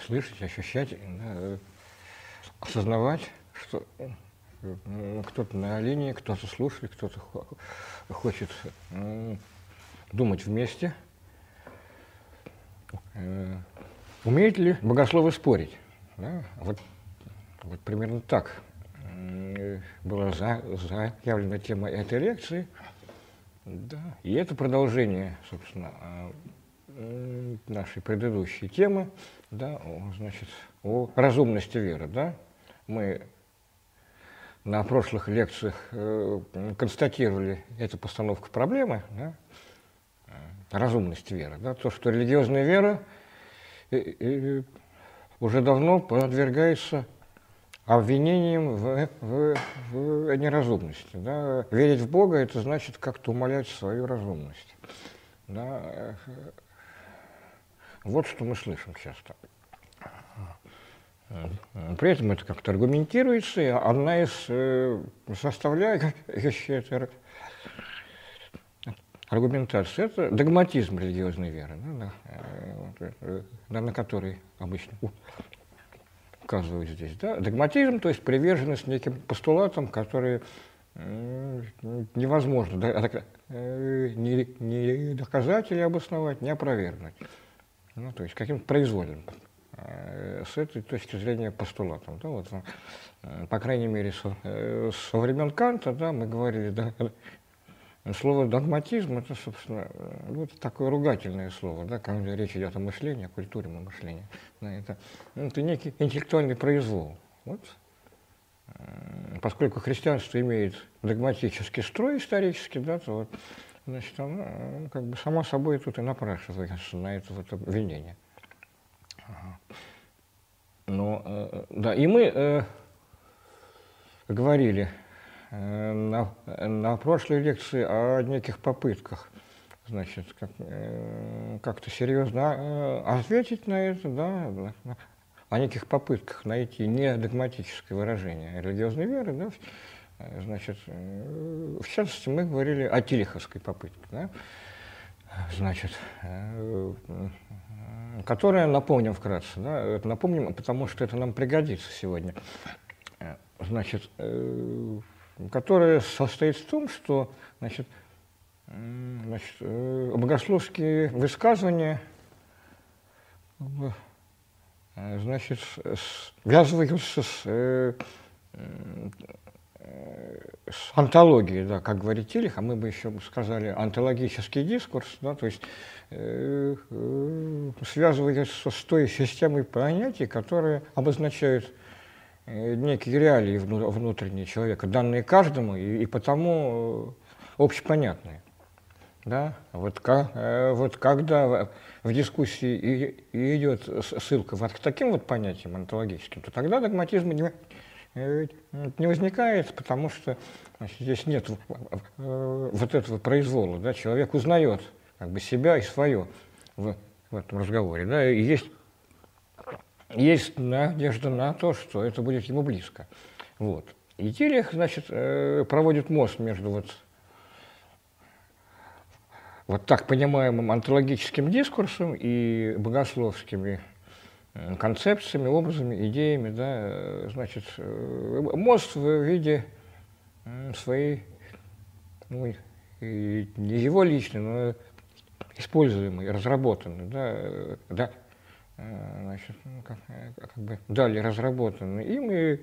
слышать, ощущать, да, осознавать, что э, кто-то на линии, кто-то слушает, кто-то хочет э, думать вместе. Э, умеют ли богословы спорить? Да? Вот, вот примерно так была заявлена тема этой лекции – да, и это продолжение, собственно, нашей предыдущей темы, да, значит, о разумности веры, да. Мы на прошлых лекциях э, констатировали эту постановку проблемы, да, э, разумность веры, да, то, что религиозная вера э, э, уже давно подвергается обвинением в, в, в неразумности. Да? Верить в Бога – это значит как-то умолять свою разумность. Да? Вот что мы слышим часто. При этом это как-то аргументируется, и одна из э, составляющих этой аргументации – это догматизм религиозной веры, да, на, э, на который обычно указывают здесь. Да? Догматизм, то есть приверженность неким постулатам, которые невозможно э, не, не доказать или обосновать, не опровергнуть. Ну, то есть каким-то произвольным э, с этой точки зрения постулатом. Да, вот, э, по крайней мере, со, со времен Канта да, мы говорили, да, слово догматизм это, собственно, ну, это такое ругательное слово, да, когда речь идет о мышлении, о культуре мышления. Да, это, ну, это некий интеллектуальный произвол. Вот. Э, поскольку христианство имеет догматический строй исторический, да, то вот, значит, оно ну, как бы само собой тут и напрашивается на это вот обвинение. Но, э, да, и мы э, говорили э, на, на прошлой лекции о неких попытках значит, как, э, как-то серьезно э, ответить на это, да, о неких попытках найти не догматическое выражение религиозной веры, да, э, значит, э, в частности, мы говорили о тилиховской попытке, да, значит, э, которая, напомним вкратце, да, напомним, потому что это нам пригодится сегодня, значит, э, которая состоит в том, что, значит, Значит, богословские высказывания значит, связываются с, с антологией, да, как говорит Телих, а мы бы еще сказали антологический дискурс, да, то есть э, э, связывается с той системой понятий, которые обозначают некие реалии внутренние человека, данные каждому и, и потому общепонятные. Да? Вот, как, э, вот когда в дискуссии и, идет ссылка вот к таким вот понятиям онтологическим, то тогда догматизма не, э, не возникает, потому что значит, здесь нет э, вот этого произвола. Да? Человек узнает как бы, себя и свое в, в этом разговоре. Да? И есть, есть надежда на то, что это будет ему близко. Вот. И Телех, значит, проводит мост между вот вот так понимаемым антологическим дискурсом и богословскими э, концепциями, образами, идеями, да, э, значит, э, мост в виде своей, ну, и не его личный, но используемый, разработанный, да, да, значит, ну, как, как бы далее разработанный им и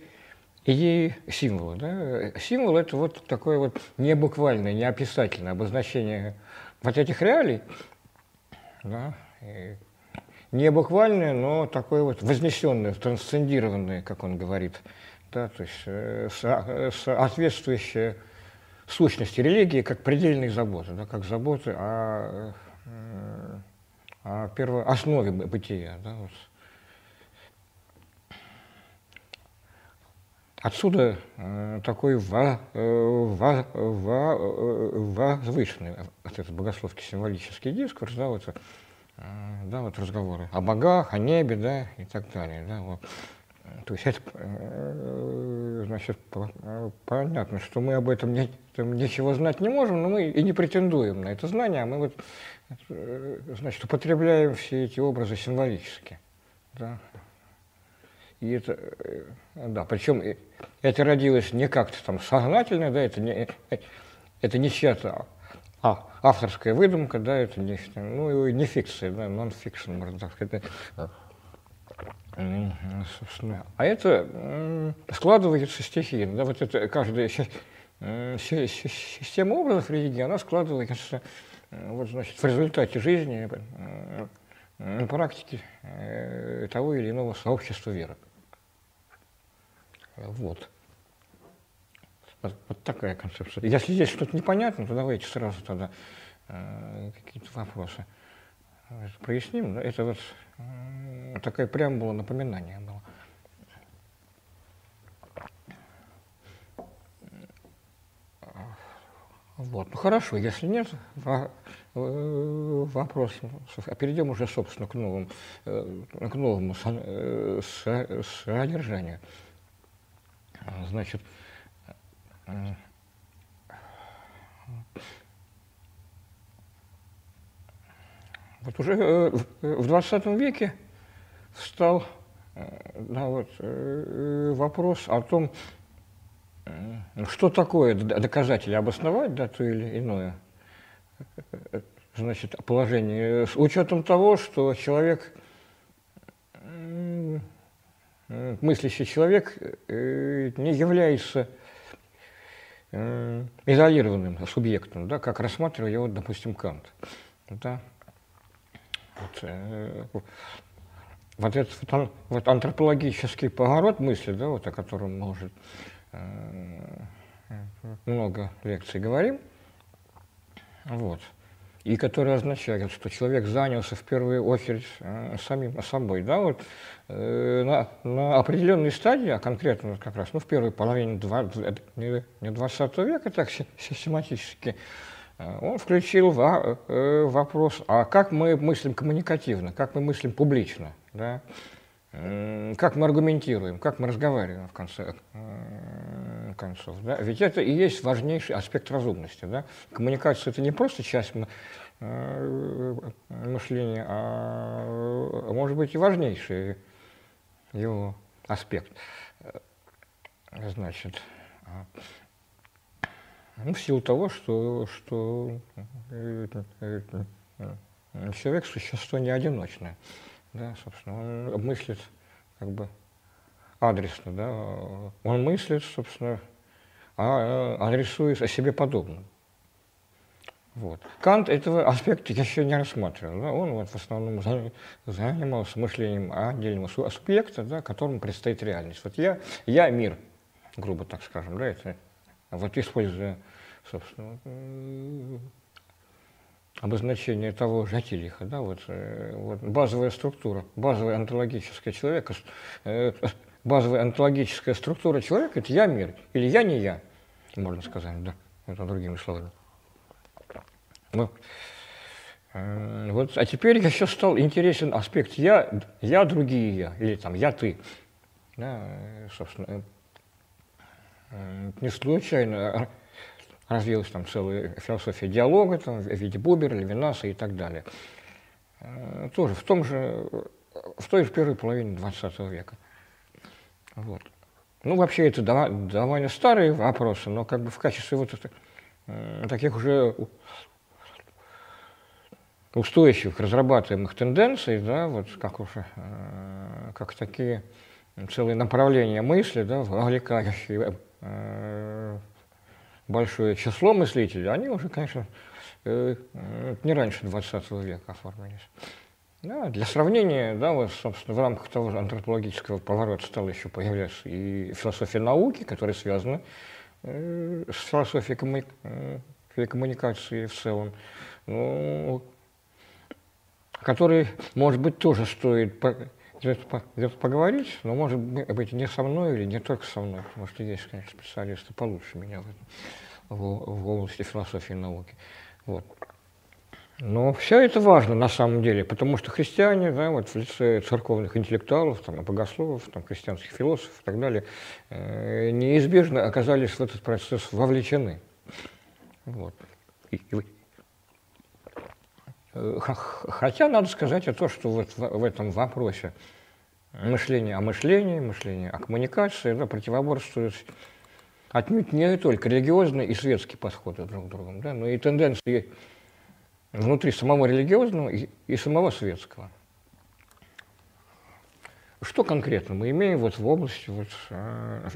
идеи символа. Да. Символ – это вот такое вот небуквальное, неописательное обозначение вот этих реалий, да, не буквальное, но такое вот вознесенное, трансцендированное, как он говорит, да, то есть э, э, со, соответствующее сущности религии как предельной заботы, да, как заботы о, э, о первой основе бытия. Да, вот. Отсюда э, такой во, э, во, во, э, э, возвышенный вот этот богословский символический дискурс, да, вот, да, вот разговоры о богах, о небе, да, и так далее, да, вот. То есть это, значит, понятно, что мы об этом не, ничего знать не можем, но мы и не претендуем на это знание, а мы вот, значит, употребляем все эти образы символически. Да? И это, э, да, причем это родилось не как-то там сознательно, да, это не, это не чья-то а, авторская выдумка, да, это не, ну, не фикция, да, нон-фикшн, можно так сказать. Собственно. А это складывается стихийно, да, вот это каждая система образов религии, она складывается вот, значит, в результате жизни, практики э, того или иного сообщества веры. Вот. Вот, вот такая концепция. Если здесь что-то непонятно, то давайте сразу тогда э, какие-то вопросы проясним. Это вот э, такая преамбула напоминания была. Вот. Ну хорошо, если нет э, вопросов, а перейдем уже, собственно, к новому, э, к новому содержанию. Значит, вот уже э, в 20 веке стал э, да, вот, э, вопрос о том, что такое доказатель, обосновать да, то или иное. Значит, положение, с учетом того, что человек мыслящий человек э, не является э, изолированным субъектом, да, как рассматривал его, допустим, Кант. Да? Вот, э, вот этот вот, вот антропологический поворот мысли, да, вот, о котором мы уже много лекций говорим, вот – и которые означают, что человек занялся в первую очередь э, самим собой. Да, вот, э, на, на определенной стадии, а конкретно как раз ну, в первой половине 20, не 20 века, так систематически, э, он включил во, э, вопрос, а как мы мыслим коммуникативно, как мы мыслим публично, да, как мы аргументируем, как мы разговариваем в конце э, концов. Да? Ведь это и есть важнейший аспект разумности. Да? Коммуникация – это не просто часть э, мышления, а может быть и важнейший его аспект. Значит, ну, в силу того, что, что э, человек – существо не одиночное да, собственно, он мыслит как бы адресно, да, он мыслит, собственно, а, адресуясь о себе подобном. Вот. Кант этого аспекта еще не рассматривал. Да? Он вот в основном занимался мышлением отдельного субъекта, да, которому предстоит реальность. Вот я, я мир, грубо так скажем, да, это вот используя, собственно, обозначение того же Атилиха, да, вот, э, вот базовая структура, базовая онтологическая человека, э, базовая онтологическая структура человека – это я мир, или я не я, можно сказать, да, это другими словами. Ну, э, вот, а теперь еще стал интересен аспект я, я другие я, или там я ты. Да, собственно, не случайно развилась там целая философия диалога там, в виде Бубера, Левинаса и так далее. Э, тоже в том же, в той же первой половине 20 века. Вот. Ну, вообще, это довольно старые вопросы, но как бы в качестве вот это, э, таких уже устойчивых, разрабатываемых тенденций, да, вот как уже, э, как такие целые направления мысли, да, вовлекающие большое число мыслителей, они уже, конечно, э, не раньше 20 века оформились. Да, для сравнения, да, вот, собственно, в рамках того же антропологического поворота стала еще появляться и философия науки, которая связана э, с философией коммуни... э, коммуникации в целом, ну, который, может быть, тоже стоит где-то поговорить, но, может быть, не со мной или не только со мной, потому что есть, конечно, специалисты получше меня в, этом, в, в области философии и науки. Вот. Но все это важно на самом деле, потому что христиане, да, вот в лице церковных интеллектуалов, там, богословов, там, христианских философов и так далее, э, неизбежно оказались в этот процесс вовлечены. Вот. Э, хотя надо сказать о том, что вот в, этом вопросе мышление о мышлении, мышление о коммуникации да, противоборствуют отнюдь не только религиозные и светские подходы друг к другу, да, но и тенденции внутри самого религиозного и, и самого светского. Что конкретно мы имеем вот в области вот, э,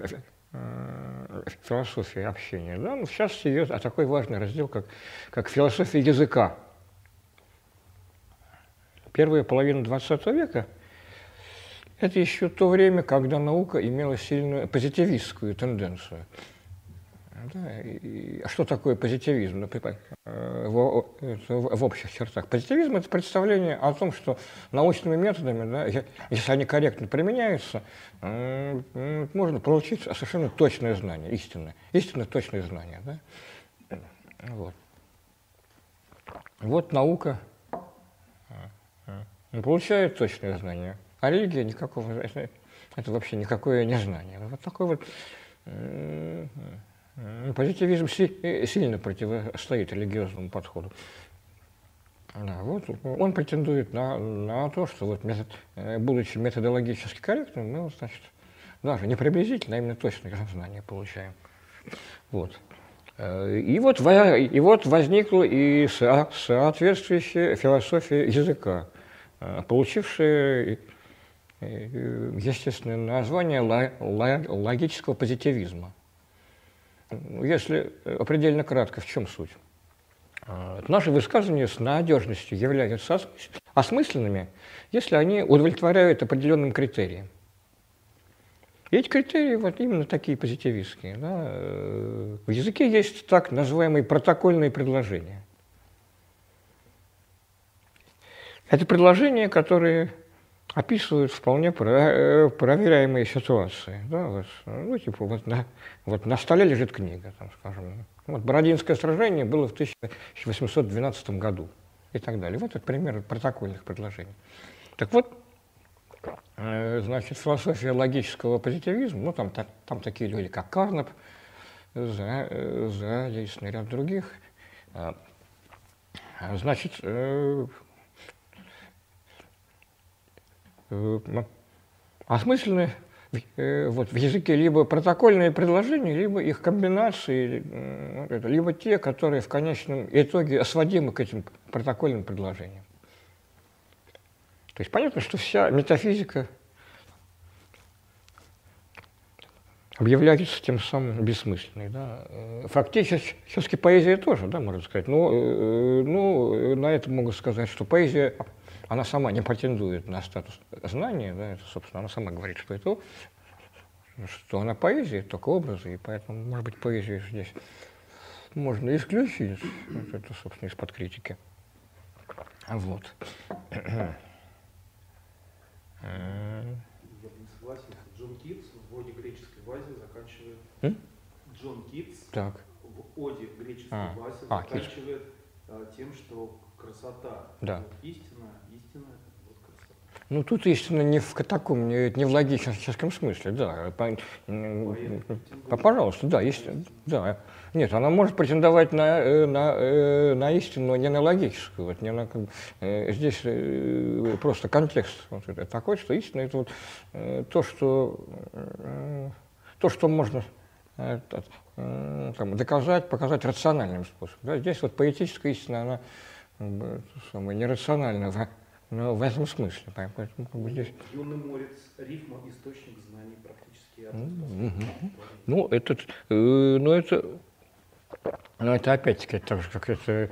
э, философии общения? Да? Ну, сейчас идет а такой важный раздел, как, как философия языка. Первая половина XX века – это еще то время, когда наука имела сильную позитивистскую тенденцию – да, и, а что такое позитивизм? Например, э, в, в общих чертах. Позитивизм – это представление о том, что научными методами, да, если они корректно применяются, можно получить совершенно точное знание, истинное, истинно точное знание. Да? Вот. вот наука получает точное знание, а религия никакого, это, вообще никакое не знание. Вот такой вот Позитивизм э, сильно противостоит религиозному подходу. Да, вот он претендует на, на то, что вот метод, э, будучи методологически корректным, мы, значит, даже не приблизительно, а именно точное знание получаем. Вот. Э, и вот, и вот возникла и соответствующая философия языка, получившая естественное название логического позитивизма. Если э, предельно кратко, в чем суть? А, наши высказывания с надежностью являются осмысленными, если они удовлетворяют определенным критериям. И эти критерии вот именно такие позитивистские. Да. Э, в языке есть так называемые протокольные предложения. Это предложения, которые описывают вполне э, проверяемые ситуации. Да, вот, ну, типа, вот на, вот на столе лежит книга, там, скажем. Вот Бородинское сражение было в 1812 году и так далее. Вот это пример протокольных предложений. Так вот, э, значит, философия логического позитивизма, ну, там, там, там такие люди, как Карнап, за, за есть ряд других, а, значит, э, Э, осмыслены э, вот, в языке либо протокольные предложения, либо их комбинации, э, либо те, которые в конечном итоге сводимы к этим протокольным предложениям. То есть понятно, что вся метафизика объявляется тем самым бессмысленной. Да. Фактически поэзия тоже, да, можно сказать. Но ну, на это могу сказать, что поэзия она сама не претендует на статус знания, да, это, собственно, она сама говорит, что это что она поэзия, только образы, и поэтому, может быть, поэзию здесь можно исключить, вот это, собственно, из-под критики. Вот. Я не согласен. Джон Китс в «Оде греческой вазе» заканчивает... М? Джон Китс так. в «Оде греческой а. вазе» а, заканчивает а, тем, что красота да. истина. Ну, тут истина не в таком, не, не в логическом смысле, да. По, по, пожалуйста, да, есть, да. Нет, она может претендовать на, э, на, э, на истину, но не на логическую. Вот, не на, э, здесь просто контекст вот это такой, что истина – это вот то, что, то, что можно там, доказать, показать рациональным способом. Да? Здесь вот поэтическая истина, она самое нерационально но в этом смысле. Поэтому как бы здесь... Юный морец, рифма, источник знаний практически. Ну, это, э, ну, это, ну, это опять-таки так же, как это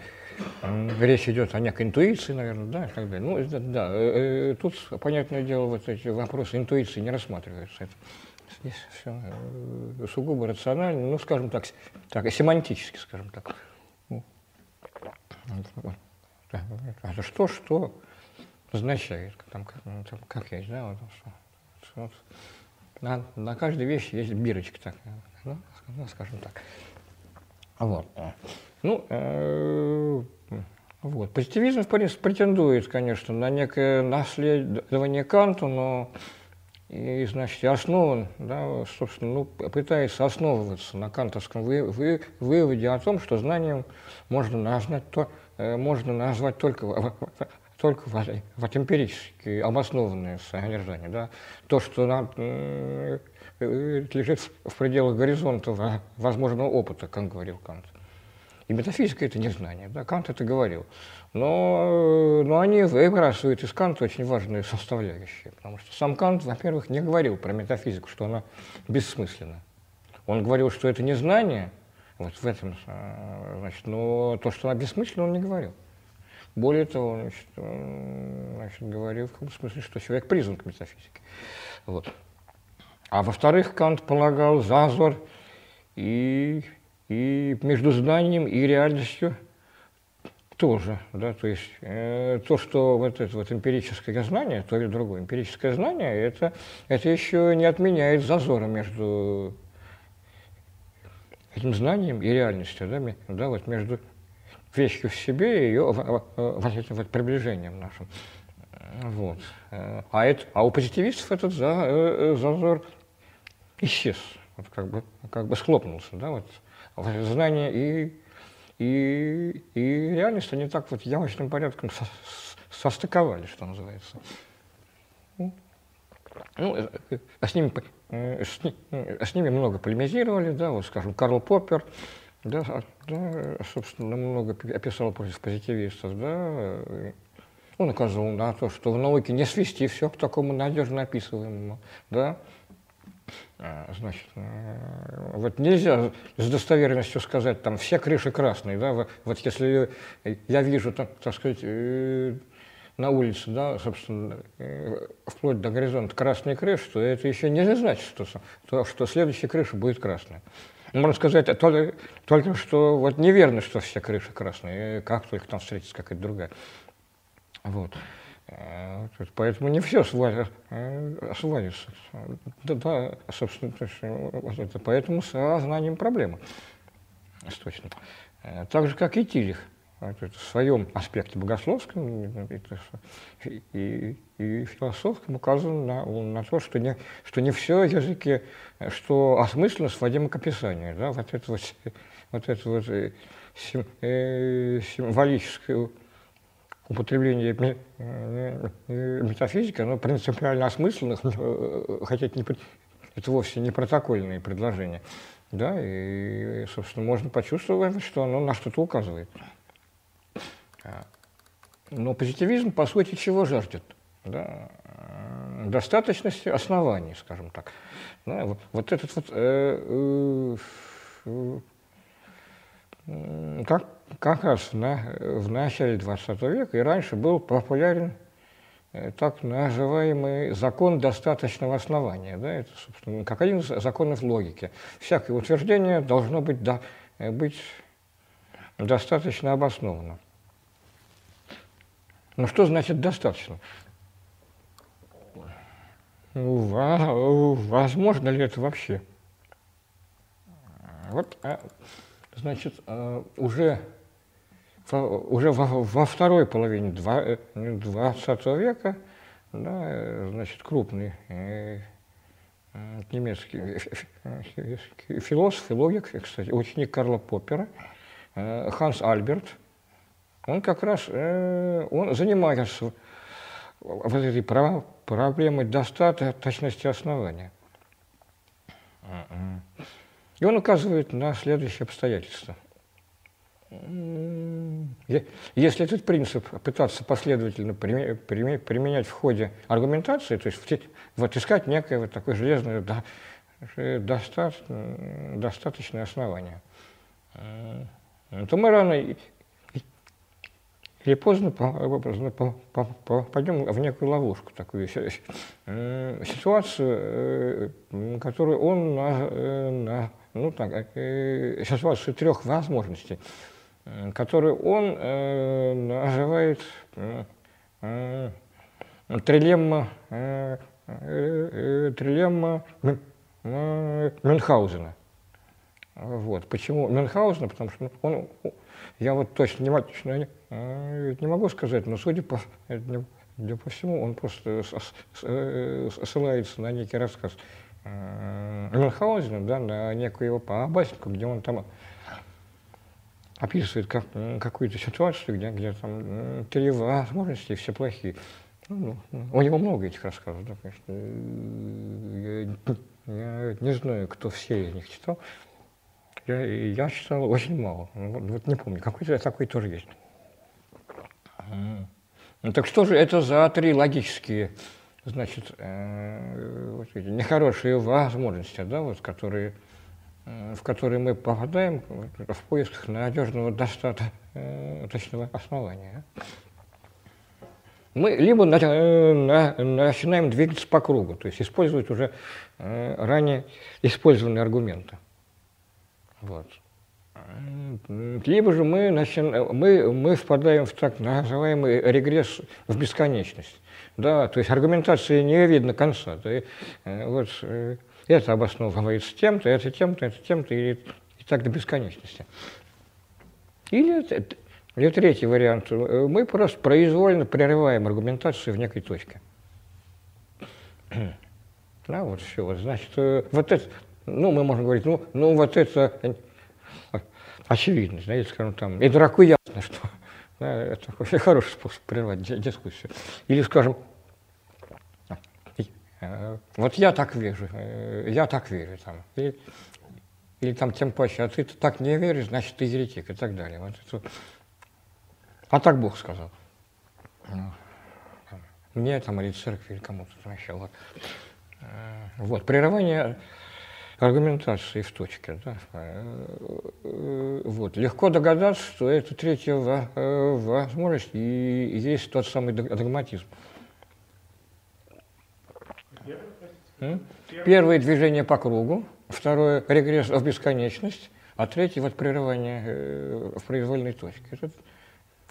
э, речь идет о некой интуиции, наверное, да, и так далее. Ну, это, да, э, э, тут, понятное дело, вот эти вопросы интуиции не рассматриваются. Это, здесь все э, сугубо рационально, ну, скажем так, так, семантически, скажем так. Ну. Это что, что? Означает, там, ну, там, как есть, да, вот, вот, на, на каждой вещи есть бирочка такая, ну, ну скажем так. Вот. Ну, э, вот. Позитивизм, в принципе, претендует, конечно, на некое наследование Канту, но и, значит, основан, да, собственно, ну, пытается основываться на кантовском вы, вы, выводе о том, что знанием можно назвать, то, э, можно назвать только, только вот, вот эмпирически обоснованное содержание. Да? То, что нам, э, лежит в пределах горизонта возможного опыта, как говорил Кант. И метафизика – это не знание. Да? Кант это говорил. Но, но они выбрасывают из Канта очень важные составляющие, потому что сам Кант, во-первых, не говорил про метафизику, что она бессмысленна. Он говорил, что это не знание, вот в этом, значит, но то, что она бессмысленна, он не говорил. Более того, значит, значит, говорил в смысле, что человек призван к метафизике. Вот. А во-вторых, Кант полагал зазор и, и между знанием и реальностью – тоже, да, то есть э, то, что вот это вот эмпирическое знание, то или другое эмпирическое знание, это, это еще не отменяет зазора между этим знанием и реальностью, да, да вот между вещью в себе и ее этим вот приближением нашим. Вот. А, это, а у позитивистов этот за, э, зазор исчез, вот как бы, как бы схлопнулся, да, вот знание и и, и реальность они так вот явочным порядком со, состыковали, что называется. Ну, э, э, с ними, э, с, с ними много полемизировали, да, вот, скажем, Карл Поппер, да, да, собственно, много описал против позитивистов, да, он указывал на то, что в науке не свести все к такому надежно описываемому, да, а, значит, э, вот нельзя с достоверностью сказать, там, все крыши красные, да, вот если я вижу, так, так сказать, э, на улице, да, собственно, э, вплоть до горизонта красные крыши, то это еще не значит, что, то, что следующая крыша будет красная. Можно сказать только, только что вот неверно, что все крыши красные, как только там встретится какая-то другая. Вот. Э, поэтому не все. Э, свалится. Да, да, собственно, вот это, поэтому с знанием проблема. Точно. Э, так же, как и Тилих. в своем аспекте богословском и, и, и философском указан на, на то, что не, что не все языки, что осмысленно сводимо к описанию. Да? Вот это вот, вот это вот сим, э, символическое употребление э, метафизики, оно принципиально осмысленно, э, хотя это, не, это вовсе не протокольные предложения. Да, и, собственно, можно почувствовать, что оно на что-то указывает. А, но позитивизм, по сути, чего жаждет? Да? Достаточности оснований, скажем так. Да, вот, вот этот вот э, э, как, как раз на, в начале XX века и раньше был популярен э, так называемый закон достаточного основания. Да, это, собственно, как один из законов логики. Всякое утверждение должно быть, да, быть достаточно обоснованно. Но что значит достаточно? Возможно ли это вообще? Вот а значит, э, уже, уже во, во второй половине XX э, века, да, э, значит, крупный немецкий философ и логик, кстати, ученик Карла Поппера, Ханс Альберт, он как раз он занимается вот этой проблемой достаточности основания. И он указывает на следующее обстоятельство. Если этот принцип пытаться последовательно применять в ходе аргументации, то есть вот искать некое вот такое железное да, достаточное основание, то мы рано или поздно попадем в некую ловушку, такую ситуацию, которую он на, ну, так, э, ситуацию трех возможностей, э, которую он э, называет э, трилемма, э, э, трилемма Мюнхгаузена. Вот. Почему Мюнхгаузена? Потому что он, я вот точно не, не могу сказать, но судя по, да по всему, он просто ссылается на некий рассказ Мюнхгаузена, да, на некую его басенку, где он там описывает как, какую-то ситуацию, где, где там три возможности, все плохие. Ну, ну, у него много этих рассказов, да, конечно. Я, я не знаю, кто все из них читал. Я, я читал очень мало. Ну, вот, вот не помню, какой-то такой тоже есть. Ну, так что же это за три логические, значит, э, вот эти нехорошие возможности, да, вот, которые Э, в который мы попадаем в поисках надежного достаточного э, основания. Мы либо э, начинаем двигаться по кругу, то есть использовать уже ранее использованные аргументы. Вот. Либо же мы, начинаем, мы, мы впадаем в так называемый регресс в бесконечность. Да, то есть аргументации не видно конца. Да, вот, это обосновывается тем-то, это тем-то, это тем-то, и, и так до бесконечности. Или, или третий вариант. Мы просто произвольно прерываем аргументацию в некой точке. Да, вот все. Вот, значит, э, вот это, ну, мы можем говорить, ну, ну вот это очевидно, знаете, скажем, там, и дураку ясно, что да, это хороший способ прервать дискуссию. Или, скажем, Э, вот я так вижу, э, я так верю. Там. Или, или там тем паче, а ты так не веришь, значит, ты еретик и так далее. Вот это. А так Бог сказал. Мне там или церкви, или кому-то. Э, вот, прерывание аргументации в точке. Да. Вот. Легко догадаться, что это третья возможность и есть тот самый догматизм. Первое движение по кругу, второе регресс в бесконечность, а третье вот прерывание э, в произвольной точке. Это,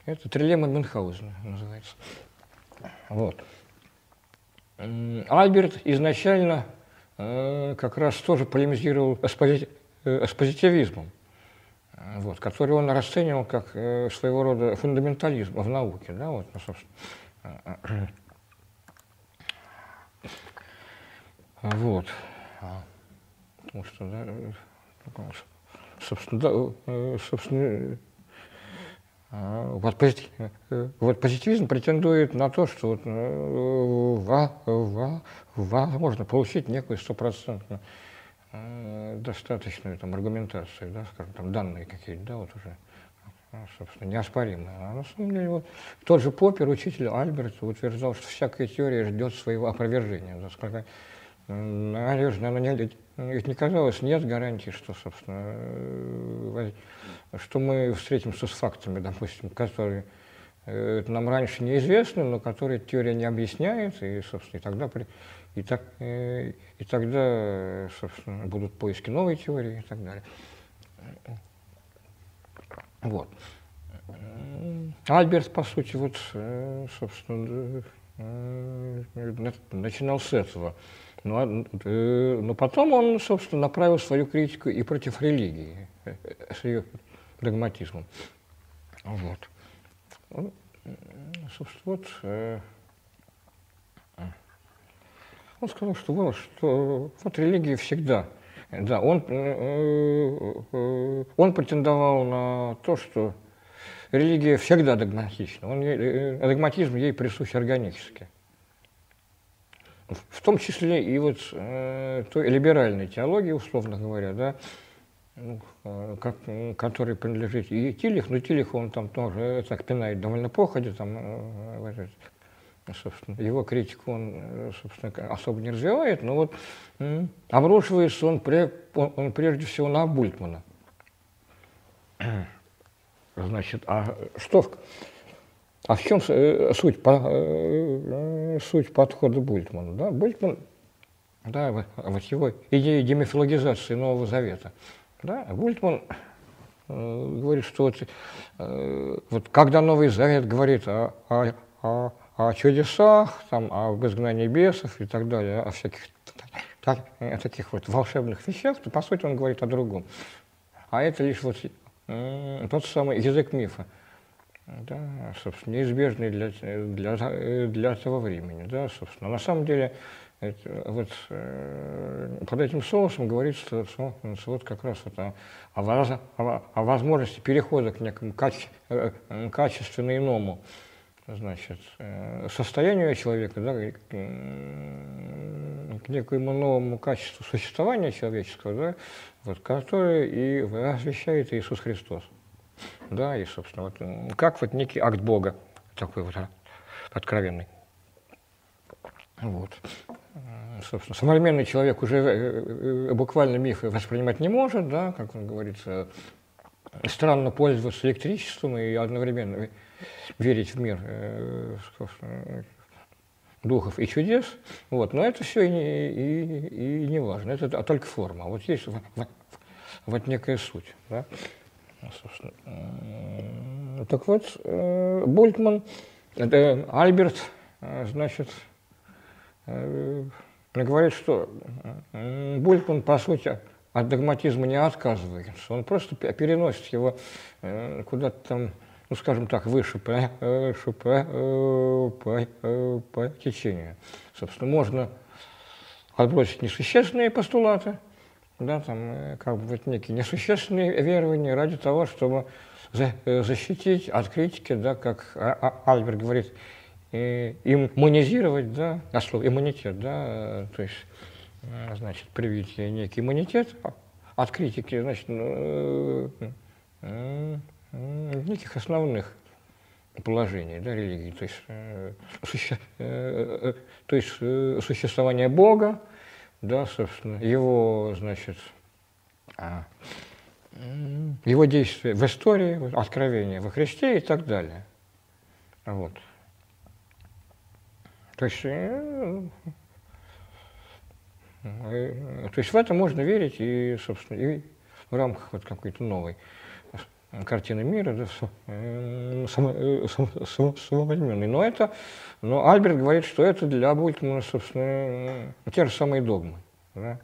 это трилемма Мюнхгаузена называется. Вот. Альберт изначально э, как раз тоже полемизировал с, пози, э, с позитивизмом, вот, который он расценивал как своего рода фундаментализм в науке. Да, вот, ну, собственно. Вот. Потому что, да, собственно, да, э, собственно э, вот, позитив, э, вот позитивизм претендует на то, что вот, во, во, возможно получить некую стопроцентную достаточную там, аргументацию, да, скажем, там, данные какие-то, да, вот уже, собственно, неоспоримые. А на самом деле вот, тот же Поппер, учитель Альберт, утверждал, что всякая теория ждет своего опровержения. Да, скажем, Надежда, она не, ведь не казалось, нет гарантии, что, собственно, э, что мы встретимся с фактами, допустим, которые э, нам раньше неизвестны, но которые теория не объясняет, и, собственно, и тогда, и, так, э, и тогда, собственно, будут поиски новой теории и так далее. Вот. Альберт, по сути, вот, собственно, начинал с этого. Ну, а, э, но потом он, собственно, направил свою критику и против религии, э, с ее прагматизмом. Вот. Он, собственно, вот, э, он сказал, что, вот, что вот религия всегда, да, он, он претендовал на то, что религия всегда догматична. Он, догматизм ей присущ органически. В том числе и вот э, той либеральной теологии, условно говоря, да, ну, э, как, который принадлежит и Тилих, но Тилих он там тоже так пинает довольно походя, там, э, собственно, его критику он, э, собственно, особо не развивает, но вот э, обрушивается он, он, прежде всего на Бультмана. Значит, а что а в чем э, суть, по, э, суть подхода Бультмана? Да? Бультман, да, вот его идея демифологизации Нового Завета. Да? Бультман э, говорит, что вот, э, вот когда Новый Завет говорит о, о, о, о чудесах, там, об изгнании бесов и так далее, о всяких так, о таких вот волшебных вещах, то по сути он говорит о другом. А это лишь вот тот самый язык мифа, да, собственно, неизбежный для, для, для того времени. Да, собственно. На самом деле, это, вот, э, под этим соусом говорится что, вот как раз вот о, о, о возможности перехода к некому каче, э, качественно иному значит, э, состоянию человека, да, к, к некоему новому качеству существования человеческого, да, вот, которое и освещает Иисус Христос. Да, и, собственно, вот, как вот некий акт Бога, такой вот откровенный. Вот. Собственно, современный человек уже э, э, буквально мифы воспринимать не может, да, как он говорится, странно пользоваться электричеством и одновременно верить в мир э, духов и чудес, вот, но это все и, и, и не важно, это а только форма. Вот есть вот некая суть. Да? Так вот, э, Больтман, это Альберт, э, значит, э, говорит, что Больтман, по сути, от догматизма не отказывается. Он просто переносит его куда-то там, ну, скажем так, выше по, по, по, по течению. Собственно, можно отбросить несущественные постулаты, да, там, э, как бы вот некие несущественные верования ради того, чтобы за, э, защитить от критики, да, как а, а, Альберт говорит, иммунизировать, да, а слово иммунитет, да, то есть, э, значит, привить некий иммунитет от критики, значит, ну, неких основных положений да, религии, то есть, то есть существование Бога, да, собственно, его, значит, а, его действия в истории, откровения во Христе и так далее. Вот. То есть, э, э, то есть в это можно верить и, собственно, и в рамках вот какой-то новой картины мира, да, современной. Э, но это, но Альберт говорит, что это для Булькина, собственно, те же самые догмы. Да?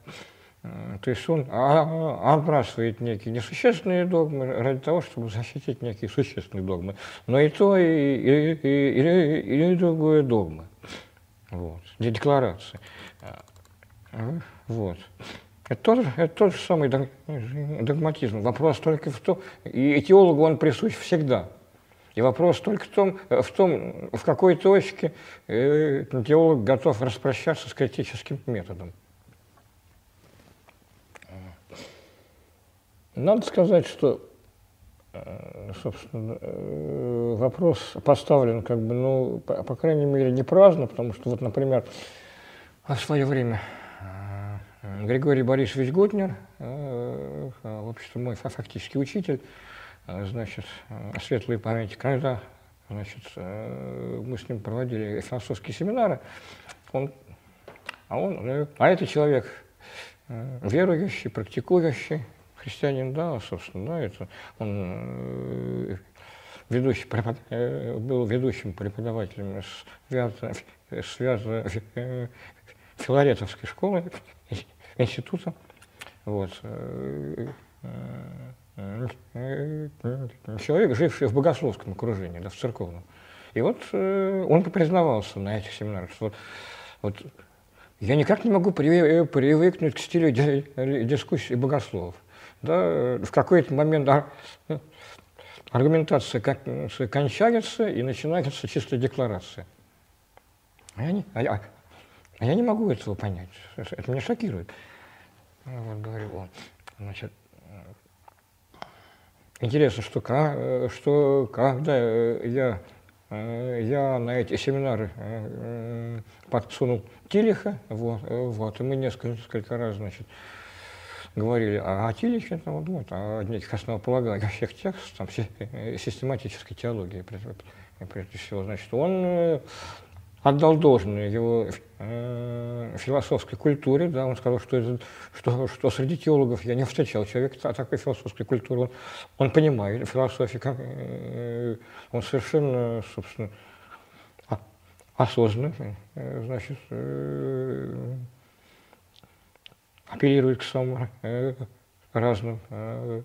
Э, то есть он а, а, отбрасывает некие несущественные догмы ради того, чтобы защитить некие существенные догмы. Но и то, и, и, и, и, и другое догмы. Вот. Декларации. Э, вот. Это тот, это тот же самый догматизм. Вопрос только в том, и теологу он присущ всегда. И вопрос только в том, в, том, в какой точке э, теолог готов распрощаться с критическим методом. Надо сказать, что, э, собственно, э, вопрос поставлен, как бы, ну, по, по крайней мере, не праздно, потому что, вот, например, в свое время Григорий Борисович Гутнер, э, э, в общем, мой фактический учитель, э, значит, светлой памяти, когда значит, мы с ним проводили философские семинары, он, а, он, а это человек верующий, практикующий, христианин, да, собственно, да, это он ведущий, препод, был ведущим преподавателем связанной связано, Филаретовской школы института. Вот. Э, э, э, человек, живший в богословском окружении, да, в церковном. И вот он признавался на этих семинарах, что вот, вот я никак не могу привыкнуть к стилю дискуссии богословов. Да, в какой-то момент аргументация кончается и начинается чисто декларация. А я не, а, а я не могу этого понять. Это меня шокирует. Вот, говорю. Значит, интересно, что, что когда я, я на эти семинары подсунул Тилиха, вот, вот, и мы несколько, несколько раз, значит, говорили о, о Тилихе, вот, вот, о неких основополагающих текстах, там, систематической теологии, прежде всего, значит, он отдал должное его э, философской культуре, да, он сказал, что, что, что среди теологов я не встречал человека такой философской культуры, он, он понимает философию, э, он совершенно, собственно, осознанно, значит, апеллирует к самому разным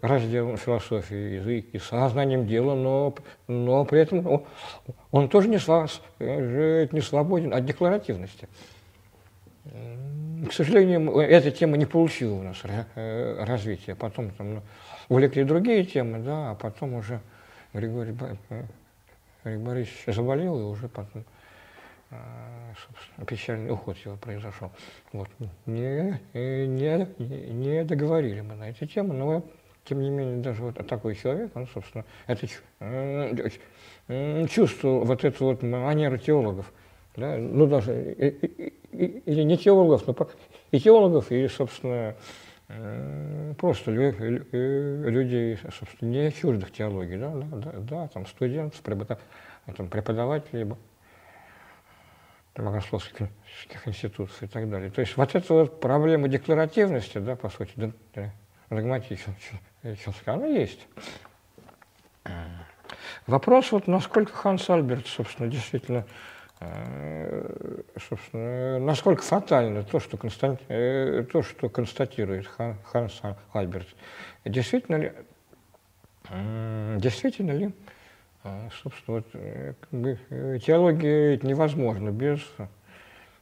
разделам философии и сознанием дела, но, но при этом он, он тоже не, сваз, не свободен от декларативности. К сожалению, эта тема не получила у нас развития. Потом там, ну, увлекли другие темы, да, а потом уже Григорий, Борисович заболел, и уже потом печальный уход его произошел. Вот. Не, не, не договорили мы на эту тему, но тем не менее даже вот такой человек, он, собственно, это чувствовал вот эту вот манеру теологов, да, ну даже или не теологов, но и теологов, и, собственно, просто людей, собственно, не чуждых теологии, да, да, да, да там студентов, преподавателей, богословских институтов и так далее. То есть вот эта вот проблема декларативности, да, по сути, догматическая, она есть. Вопрос, вот насколько Ханс Альберт, собственно, действительно, э, собственно, насколько фатально то, что, констат... Э, то, что констатирует Хан... Ханс Альберт. Действительно ли, действительно ли собственно, вот, э, как бы, э, теология невозможна без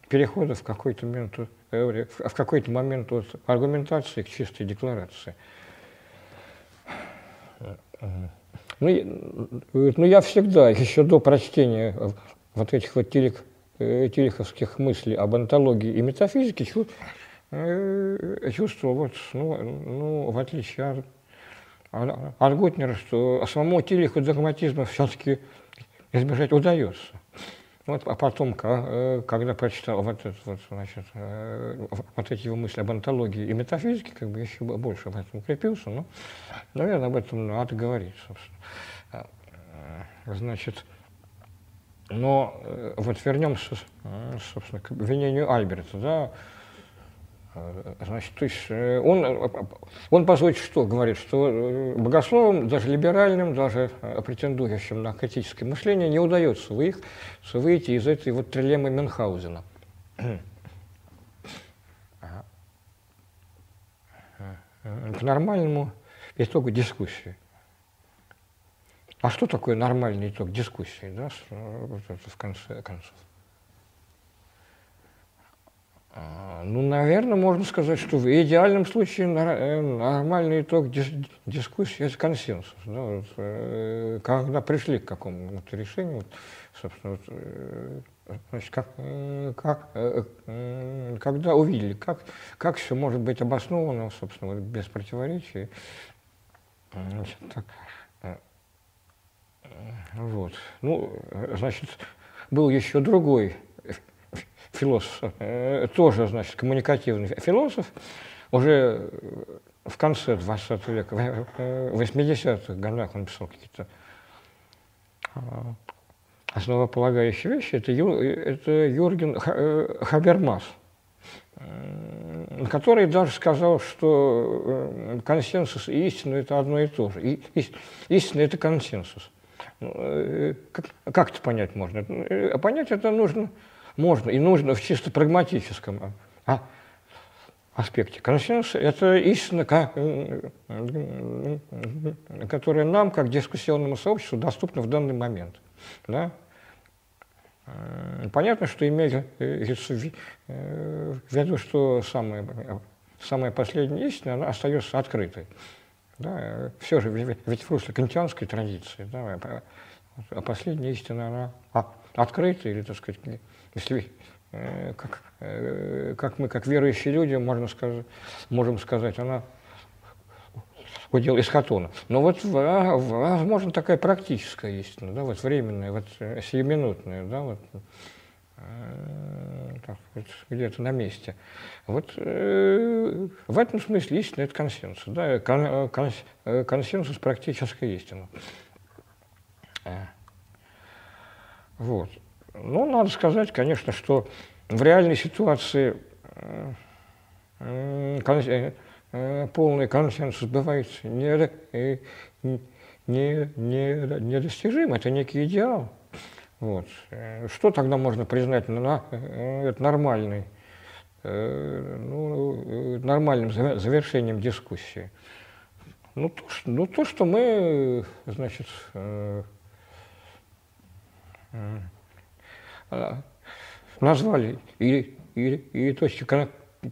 перехода в какой-то момент, э, в какой-то момент от аргументации к чистой декларации. Ну, ну я всегда, еще до прочтения вот этих вот телек, телеховских мыслей об антологии и метафизике, чувствовал, вот, ну, ну, в отличие от от Готнера, что самому телеху догматизма все-таки избежать удается. Вот, а потом, э, когда прочитал вот, это, вот, значит, э, вот эти его мысли об антологии и метафизике, как бы еще больше в этом укрепился, но, наверное, об этом надо говорить, собственно. А, э, значит, но вот вернемся, собственно, к обвинению Альберта, да, Э, значит, то есть э, он, э, он по сути что говорит, что богословам, даже либеральным, даже претендующим на критическое мышление, не удается выйти, выйти из этой вот трилемы Мюнхгаузена. К нормальному итогу дискуссии. А что такое нормальный итог дискуссии, да, в конце концов? А, ну, наверное, можно сказать, что в идеальном случае э, нормальный итог дис дискуссии – это консенсус. Да, вот, э, когда пришли к какому-то решению, вот, собственно, вот, э, значит, как, как, когда увидели, как, как все может быть обосновано, собственно, вот, без противоречий. Значит, так, вот. Ну, значит, был еще другой философ, э, тоже, значит, коммуникативный философ, уже в конце 20 века, в 80-х годах он писал какие-то а, основополагающие вещи, это, Ю, это Юрген э, Хабермас, который даже сказал, что э, консенсус и истина – это одно и то же. И, истина – это консенсус. Ну, как, как это понять можно? Понять это нужно можно и нужно в чисто прагматическом а, аспекте. Консенсус – это истина, которая нам, как дискуссионному сообществу, доступна в данный момент. Да? Понятно, что имеется в виду, что самая, самая последняя истина она остается открытой. Да? Все же ведь в русле кантианской традиции, да, а последняя истина, она открыта или, так сказать, если э, как, э, как мы, как верующие люди, можно сказать, можем сказать, она удел эскатона. Но вот, возможно, такая практическая истина, да, вот временная, вот э, сиюминутная, да, вот, так, вот где-то на месте. Вот э, в этом смысле истина – это консенсус, да, кон, кон, консенсус практической истины. Вот. Ну, надо сказать, конечно, что в реальной ситуации э, э, э, полный консенсус бывает не, не, не, недостижим, это некий идеал. Вот. Что тогда можно признать на, нормальной, ну, нормальным завершением дискуссии? Ну то, ну, то что мы, значит, назвали и, и, и точки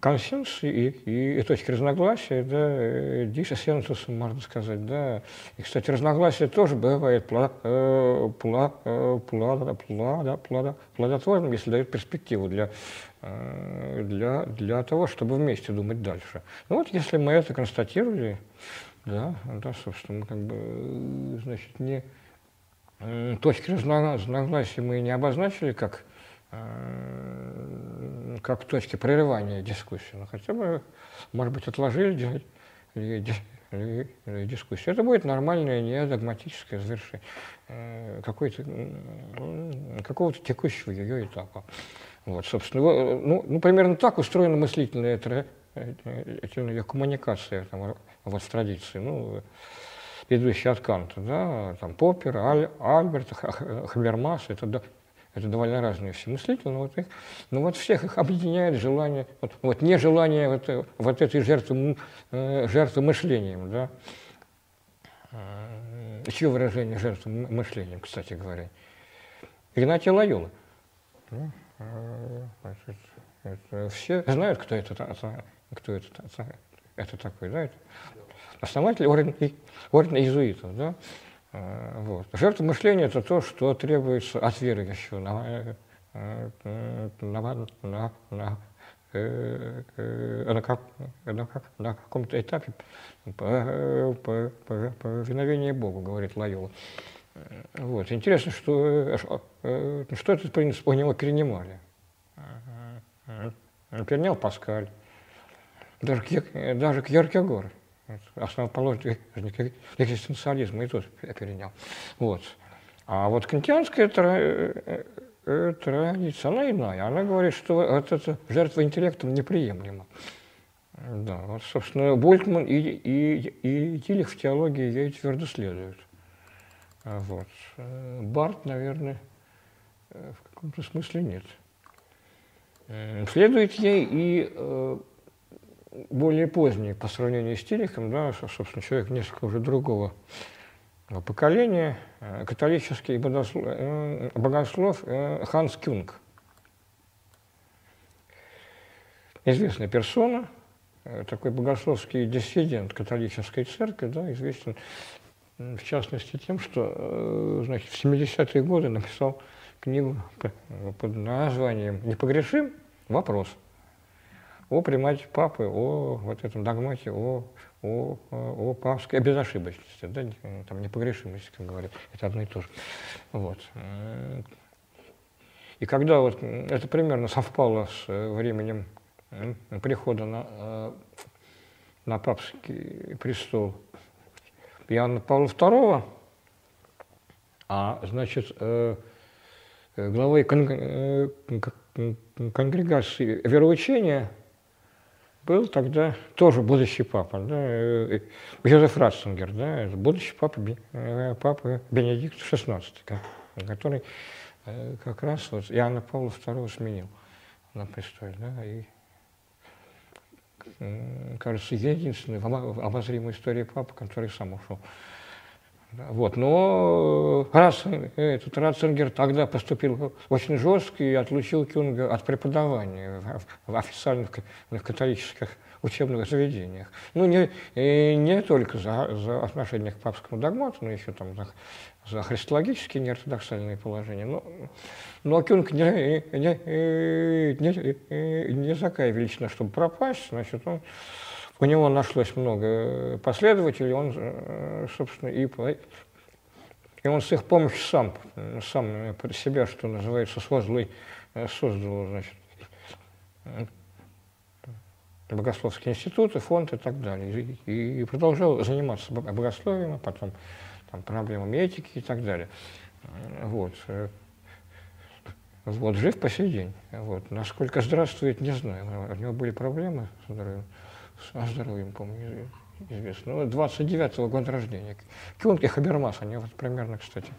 консенсус и, и, и точки разногласия, да, диссенсус, можно сказать, да. И, кстати, разногласия тоже бывает пла, э, пла, э, плада, плада, плада, плодотворным, если дает перспективу для, э, для, для того, чтобы вместе думать дальше. Ну вот, если мы это констатировали, да, да, собственно, мы как бы, значит, не точки разногласия мы не обозначили как Э, как точки прерывания дискуссии, но хотя бы, может быть, отложили дискуссию. Это будет нормальное, не догматическое завершение э, какого-то текущего ее этапа. Вот, собственно, ну, ну, примерно так устроена мыслительная это, это, коммуникация там, вот, в традиции. Ну, идущая от Канта, да, там Поппер, Аль, Альберт, Хабермас, это это довольно разные все мыслители, но вот, их, но вот всех их объединяет желание, вот, вот не желание вот, вот этой жертвы, э, жертвы мышлением, да. Э, чье выражение жертвы мышлением, кстати говоря? Игнатий Лайола. Ну, э, все знают, кто это, кто это, это такой, да? Это основатель ордена, ордена иезуитов, да? Э, вот. Жертва мышления – это то, что требуется от веры еще на, э, на, на, на, э, на, как, на, на каком-то этапе повиновения Богу, говорит Лайола. Вот. Интересно, что, что этот принцип у него перенимали. Перенял Паскаль, даже, даже Кьеркегор основоположник экзистенциализма и тот перенял. Вот. А вот кантианская э, э, традиция, она иная. Она говорит, что эта жертва интеллектом неприемлема. Да, вот, собственно, Больтман и, и, и Тилих в теологии ей твердо следуют. Вот. Барт, наверное, в каком-то смысле нет. Следует ей и более поздний по сравнению с Тилихом, да, собственно, человек несколько уже другого поколения, э, католический богослов, э, богослов э, Ханс Кюнг. Известная персона, такой богословский диссидент католической церкви, да, известен в частности тем, что значит, в 70-е годы написал книгу под названием «Непогрешим? Вопрос» о примате папы, о вот этом догмате, о, о, о папской безошибочности, да, там непогрешимости, как говорят, это одно и то же. Вот. И когда вот это примерно совпало с э, временем прихода на, э, на папский престол Иоанна Павла II, а, значит, э, главой конгрегации вероучения был тогда тоже будущий папа, да, э, Йозеф Ратцингер, да, будущий папа, э, папа Бенедикт XVI, который э, как раз вот Иоанна Павла II сменил на престоле, да, и кажется, единственный в обозримой истории папа, который сам ушел. Вот. Но раз, этот Ратцингер тогда поступил очень жестко и отлучил Кюнга от преподавания в, в официальных католических учебных заведениях. Ну, не, не только за, за отношение к папскому догмату, но еще там за, за христологические неортодоксальные положения. Но, но Кюнг не, не, не, не такая величина, чтобы пропасть, значит, он у него нашлось много последователей, он, э, собственно, и, и он с их помощью сам, сам про себя, что называется, создал, э, создал значит, богословские институты, фонд и так далее. И, и продолжал заниматься богословием, а потом там, проблемами этики и так далее. Вот. Э, вот, жив по сей день. Вот. Насколько здравствует, не знаю. У него были проблемы с здоровьем со здоровьем, помню, известно. Ну, 29-го года рождения. Кюнг и Хабермас, они вот примерно, кстати,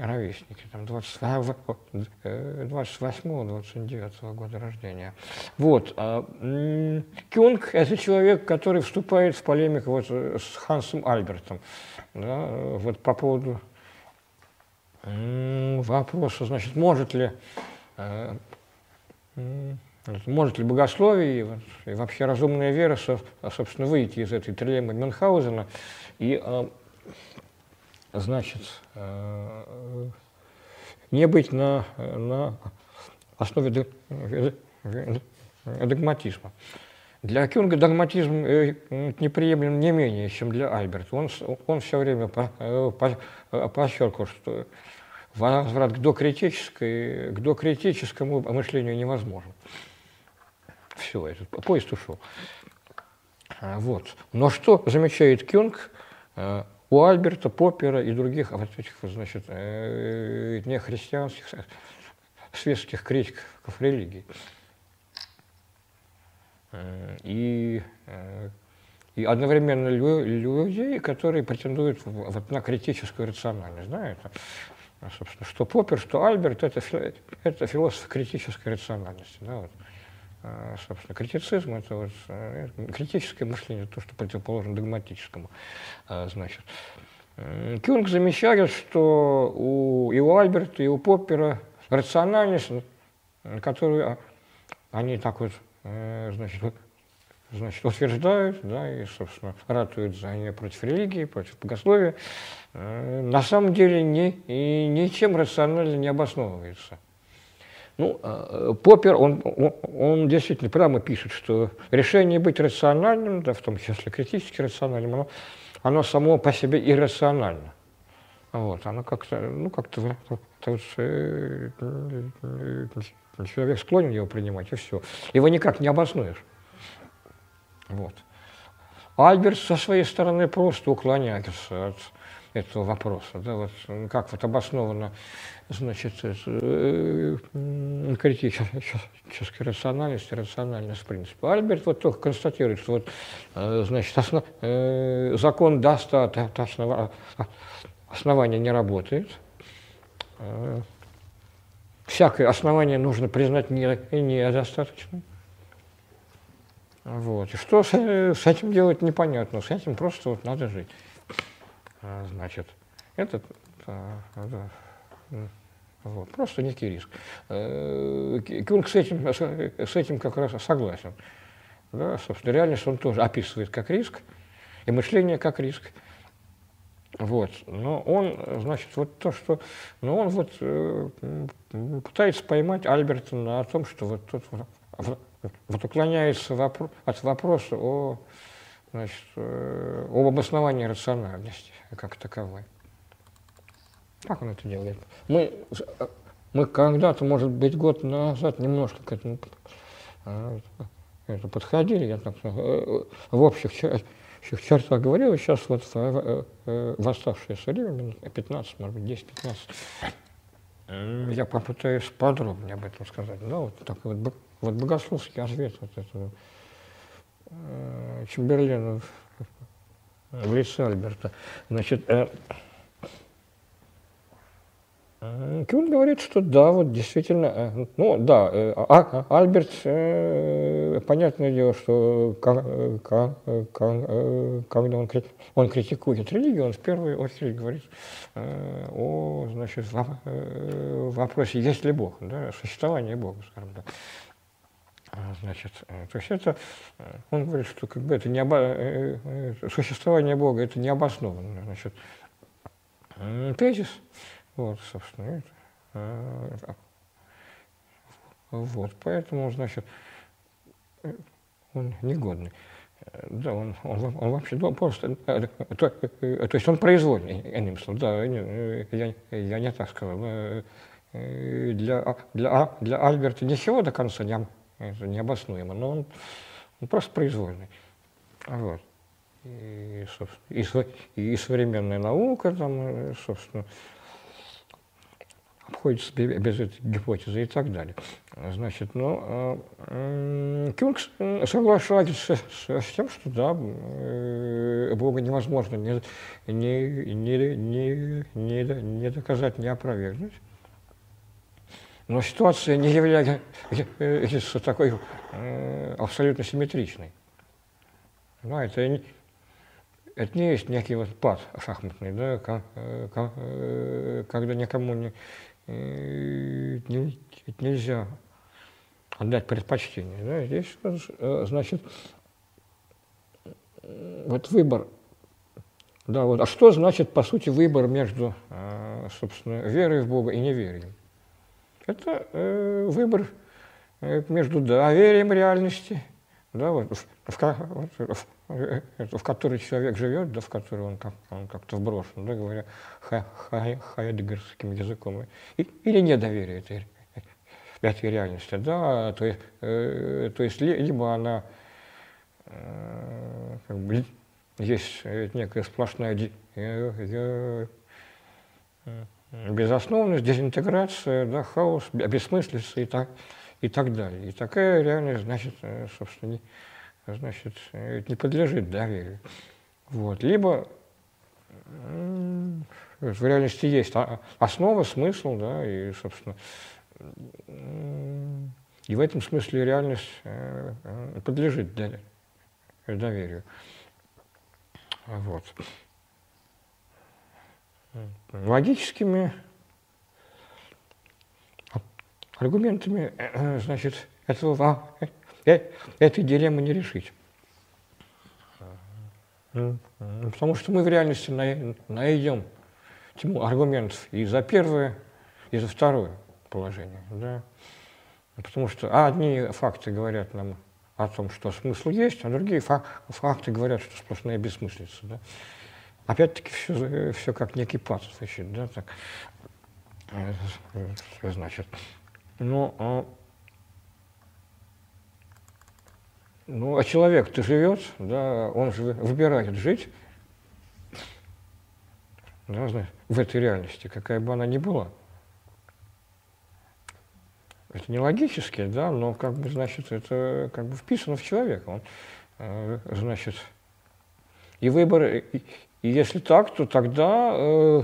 ровесники, там 28-29 года рождения. Вот. А, Кюнг – это человек, который вступает в полемику вот с Хансом Альбертом. Да, вот по поводу вопроса, значит, может ли может ли богословие и вообще разумная вера, собственно, выйти из этой трилемы Мюнхгаузена и, а, значит, а, не быть на, на основе догматизма. Для Кюнга догматизм э, неприемлем не менее, чем для Альберта. Он, он все время э, подчеркивал, что возврат к докритической, к докритическому мышлению невозможен. Все, этот поезд ушел. А, вот. Но что замечает Кюнг э, у Альберта, Поппера и других вот этих, значит, э, нехристианских светских критиков религии? Э, и, и одновременно людей, которые претендуют вот на критическую рациональность. Да, это, собственно, что Поппер, что Альберт – это, это философ критической рациональности. Да, вот. А, собственно, критицизм – это вот э, критическое мышление, то, что противоположно догматическому, а, значит. Кюнг замечает, что у, и у Альберта, и у Поппера рациональность, которую а, они так вот, э, значит, значит, утверждают, да, и, собственно, ратуют за нее против религии, против богословия, э, на самом деле ни, и ничем рационально не обосновывается. Ну, а, Поппер, он, он, он действительно прямо пишет, что решение быть рациональным, да, в том числе критически рациональным, оно, оно само по себе иррационально. Вот, оно как-то, ну, как-то, э, человек склонен его принимать, и все. Его никак не обоснуешь. Вот. Альберт со своей стороны просто уклоняется от этого вопроса. Да, вот, как вот обосновано значит, э, критической рациональности, рациональность принципа. Альберт вот только констатирует, что вот, э, значит, основ, э, закон достаточного основания не работает. Всякое основание нужно признать не, недостаточным. Вот. И что с, с этим делать непонятно, с этим просто вот надо жить. А, значит, это, это вот, просто некий риск. Э, Кюнг с этим, с этим как раз согласен. Да, собственно, реальность он тоже описывает как риск, и мышление как риск. Вот. Но он, значит, вот то, что... Но он вот э, пытается поймать Альберта на том, что вот тот вот, вот уклоняется вопро от вопроса о, значит, э, об обосновании рациональности как таковой. Как он это делает? Мы, мы когда-то, может быть, год назад немножко к этому а, это подходили, я так э, в общих чертах говорил, сейчас вот в, в, оставшееся время, минут 15, может быть, 10-15, я попытаюсь подробнее об этом сказать. Да, вот так вот, вот богословский ответ вот этого э, Чемберлена в лице Альберта. Значит, Кюн говорит, что да, вот действительно, э, ну да, э, а, а, Альберт, э, понятное дело, что когда он, он критикует религию, он в первую очередь говорит о значит, вопросе, есть ли Бог, да, существование Бога, скажем так. А, значит, то есть это, он говорит, что как бы это не обо... существование Бога это не обоснованно. Значит, тезис, вот, собственно, это. А, вот, поэтому, значит, он негодный. Да, он, он, он вообще ну, просто, то, то есть он произвольный, одним словом, да, я, я не так сказал. Для, для, для Альберта ничего до конца не, это необоснуемо, но он, он просто произвольный. Вот. И, и, и современная наука, там, собственно, обходится без этой гипотезы и так далее. Значит, ну, э, Кюнг соглашается с, с тем, что да, э, Бога невозможно не, не, не, не, не, не доказать, не опровергнуть. Но ситуация не является такой э, абсолютно симметричной. Ну, это, не, это не есть некий вот пад шахматный, да, как, как, когда никому не, не, нельзя отдать предпочтение. Да? Здесь, э, значит, вот выбор. Да, вот. А что значит, по сути, выбор между, э, собственно, верой в Бога и неверием? Это э, выбор э, между доверием реальности, да, вот, в, в, в, в которой человек живет, да, в который он, как, он как-то вброшен, да, говоря ха, ха, хайдегерским языком, и, или недоверие этой этой реальности, да, то есть, э, то есть либо она э, как бы, есть некая сплошная э, э, безосновность, дезинтеграция, да, хаос, бессмыслица и так, и так далее. И такая реальность, значит, э, собственно, не, значит, э, не подлежит доверию. Вот. Либо в реальности есть основа, смысл, да, и, собственно, и в этом смысле реальность э, подлежит доверию. Вот. Логическими аргументами, э, значит, этого, этой дилеммы не решить. Потому что мы в реальности найдем тьму аргументов и за первое, и за второе положение. Да? Потому что одни факты говорят нам о том, что смысл есть, а другие факты говорят, что сплошная бессмыслица. Да? Опять-таки все, все как некий звучит, да, так, значит. Ну, а, ну, а человек-то живет, да, он же выбирает жить да, в этой реальности, какая бы она ни была. Это не логически, да, но как бы, значит, это как бы вписано в человека. Он, э, значит, и выбор, и, и если так, то тогда э,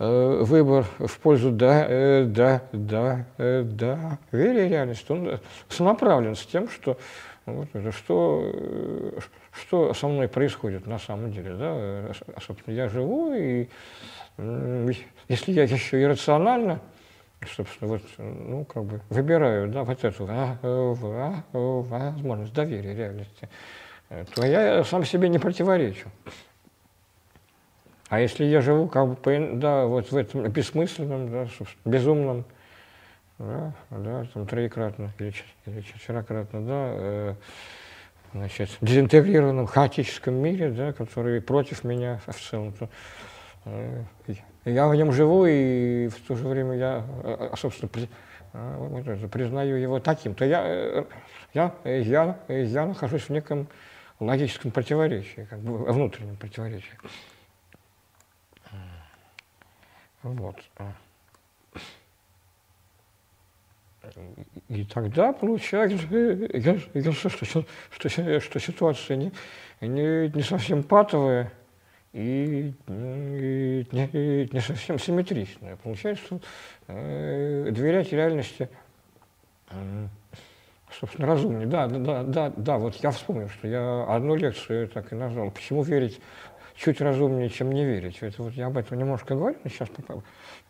выбор в пользу да, э, да, да, э, да, вере реальности, он сонаправлен с тем, что вот это, что, э, что со мной происходит на самом деле. Да? Собственно, я живу, и если я еще иррационально, собственно, вот, ну, как бы выбираю, да, вот эту а, а, возможность доверия реальности, то я сам себе не противоречу. А если я живу как бы, по, да, вот в этом бессмысленном, да, безумном, да, да, там троекратно или, или четверократно, да, э, значит, дезинтегрированном хаотическом мире, да, который против меня в целом, то, э, я в нем живу, и в то же время я, э, собственно, при, э, признаю его таким, то я, э, я, я, я нахожусь в неком логическом противоречии, как бы внутреннем противоречии. Вот. И тогда получается, я, я, что, что, что, ситуация не, не, не совсем патовая, и не, не совсем симметричная. Получается, что э, доверять реальности, э, собственно, разумнее. Да, да, да, да, вот я вспомнил, что я одну лекцию так и назвал. Почему верить чуть разумнее, чем не верить? Это вот я об этом немножко говорю, но сейчас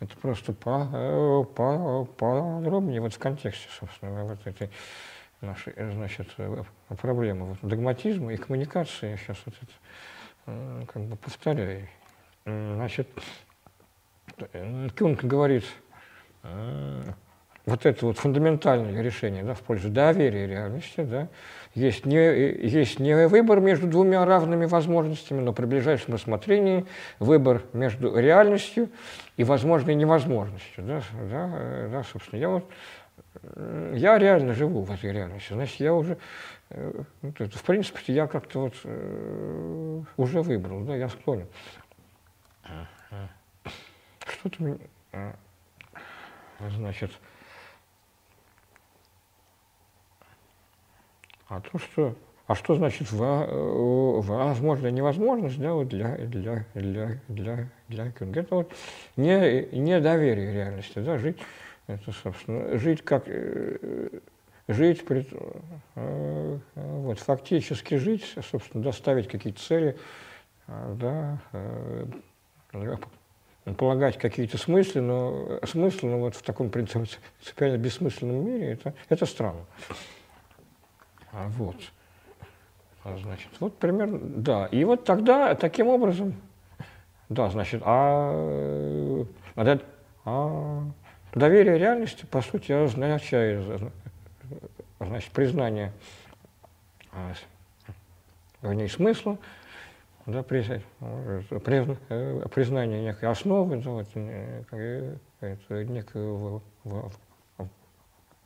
это просто по, по, подробнее вот в контексте, собственно, вот этой нашей, значит, проблемы вот, догматизма и коммуникации. Сейчас вот это как бы повторяю. Значит, Кюнг говорит, э, вот это вот фундаментальное решение да, в пользу доверия реальности, да, есть не, есть не выбор между двумя равными возможностями, но при ближайшем рассмотрении выбор между реальностью и возможной невозможностью. Да, да, э, да, собственно, я вот я реально живу в этой реальности, значит, я уже Э, вот это, в принципе, я как-то вот э, уже выбрал, да, я склонен. Что-то значит, а то, что а что значит возможно невозможность да, вот для, для, для, для, для Кюнга? Это вот не, недоверие реальности, да, жить, это, собственно, жить как, э, жить, пред, э, вот, фактически жить, собственно, доставить какие-то цели, э, да, полагать какие-то смыслы, но смысл, но вот в таком принципиально бессмысленном мире, это, это странно. А Вот. А, значит, вот примерно, да. И вот тогда таким образом, да, значит, а, а, а доверие реальности, по сути, означает, значит, признание, а, вернее, смысла, да, при, при, признание некой основы, да, вот, э, некого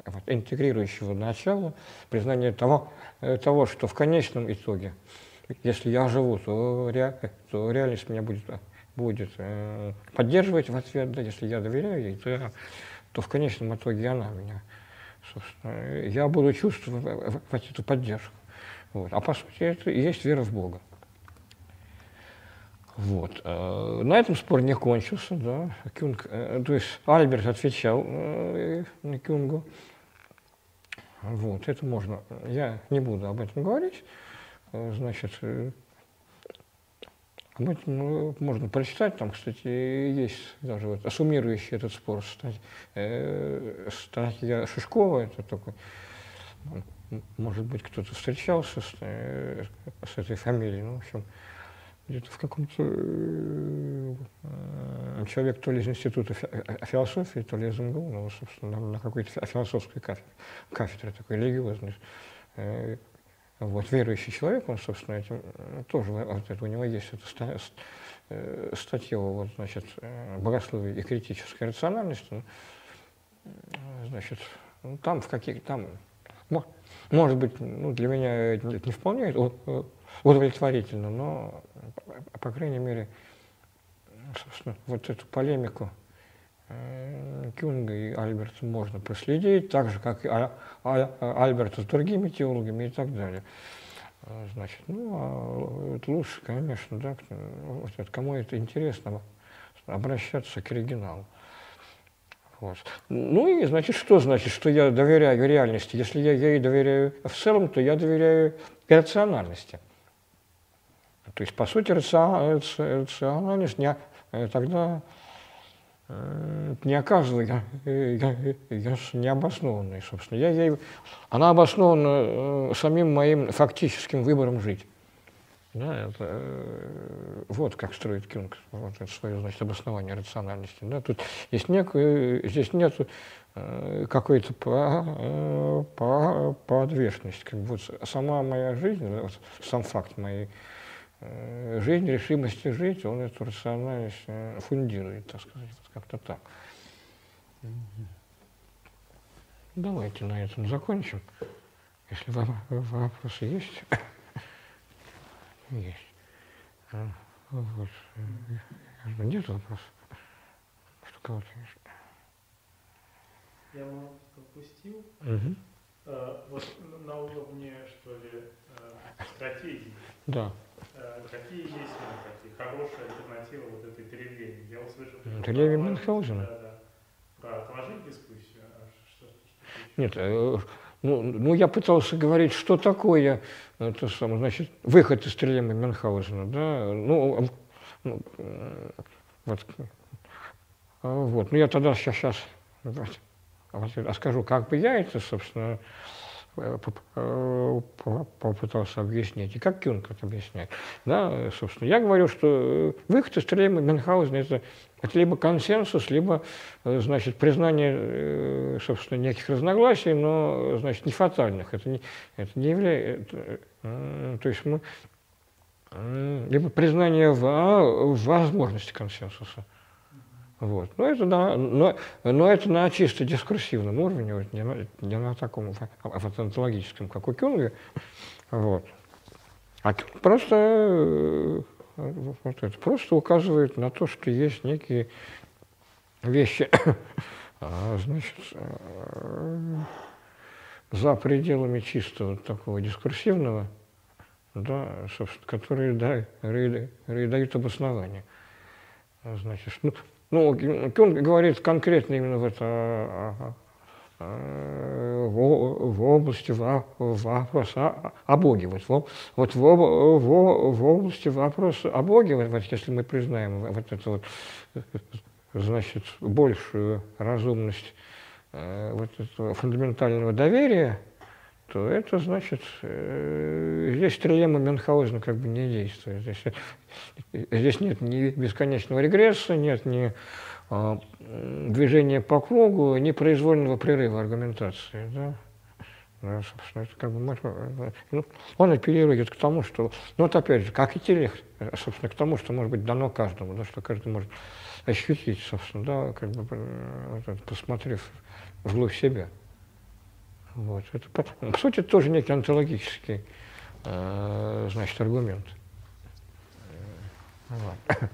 вот, интегрирующего начала, признание того, э, того, что в конечном итоге, если я живу, то, ре, то реальность меня будет, будет э, поддерживать в ответ, да, если я доверяю ей, то, то в конечном итоге она меня, собственно, я буду чувствовать эту поддержку. Вот. А по сути это и есть вера в Бога. Вот. Э, на этом спор не кончился, да. Кюнг, э, то есть Альберт отвечал Кюнгу, вот, это можно, я не буду об этом говорить, э, значит, э, об этом ну, можно прочитать, там, кстати, есть даже вот суммирующий этот спор стать, э, статья Шишкова, это такой, может быть, кто-то встречался с, э, с этой фамилией, ну, в общем, где-то в каком-то э, человек то ли из института философии, то ли из МГУ, ну, собственно, на, какой-то философской кафедре, кафедре такой религиозной. Э, вот, верующий человек, он, собственно, этим э, тоже, вот это, у него есть эта статья, вот, значит, богословие и критическая рациональность, значит, ну, там в каких там, может быть, ну, для меня это не вполне удовлетворительно, но, по крайней мере, собственно, вот эту полемику э, Кюнга и Альберта можно проследить, так же, как и а, а, Альберта с другими теологами и так далее. А, значит, ну, а это лучше, конечно, да, вот это, кому это интересно, обращаться к оригиналу. Вот. Ну и, значит, что значит, что я доверяю реальности? Если я ей доверяю в целом, то я доверяю рациональности. То есть, по сути, рациональность не, э, тогда э, не оказывает необоснованной, собственно. Я ей, она обоснована э, самим моим фактическим выбором жить. Да, это, вот как строит Кюнг, вот это свое, значит, обоснование рациональности. Да, тут есть некую, здесь нет какой-то по, по, подвешенности. Как бы вот сама моя жизнь, вот, сам факт моей Э, жизнь, решимости жить, он эту рациональность э, фундирует, так сказать, вот как-то так. Давайте на этом закончим. Если вам вопросы есть. Есть. А, вот. Нет вопросов? Что кого-то есть? Я вам пропустил. Угу. А, вот на уровне, что ли, стратегии. Да. Э, какие есть такие хорошие альтернативы вот этой трилемии? Я услышал... Трилемия Мюнхгаузена? Да, да. Про отложить дискуссию? А что, что, Нет, э, ну, ну, я пытался говорить, что такое это самое, значит, выход из трилемы Мюнхгаузена, да, ну, ну вот, а, вот, ну, я тогда сейчас, сейчас вот, скажу, как бы я это, собственно, Э, э, попытался объяснять, и как Кюнг это объясняет. Да, собственно, я говорю, что э, выход из трилемы Мюнхгаузена это, это либо консенсус, либо, значит, признание, собственно, неких разногласий, но, значит, не фатальных. Это не, это не является... То есть мы... Либо признание в, возможности консенсуса. Вот. Но, это на, но, но это на чисто дискурсивном уровне, вот, не, на, не на таком фотонтологическом, как у Кюнга. Вот. А просто, э, вот это, просто указывает на то, что есть некие вещи, а, значит, э, за пределами чистого такого дискурсивного, да, собственно, которые да, дают обоснование. Значит, ну, ну, он говорит конкретно именно в это в, области вопроса о Боге. Вот, вот в, в, в области вопроса о Боге, вот, если мы признаем вот эту вот, значит, большую разумность э, вот этого фундаментального доверия, то это значит, э, здесь трилемма Мюнхгаузена как бы не действует. Здесь, здесь нет ни бесконечного регресса, нет ни а, движения по кругу, непроизвольного прерыва аргументации. Да? Да, собственно, это как бы, ну, он апеллирует к тому, что, ну вот опять же, как и телех, собственно, к тому, что может быть дано каждому, да, что каждый может ощутить, собственно, да, как бы, вот, посмотрев вглубь себя. Вот. Это, по сути, тоже некий онтологический э, значит, аргумент. Вот.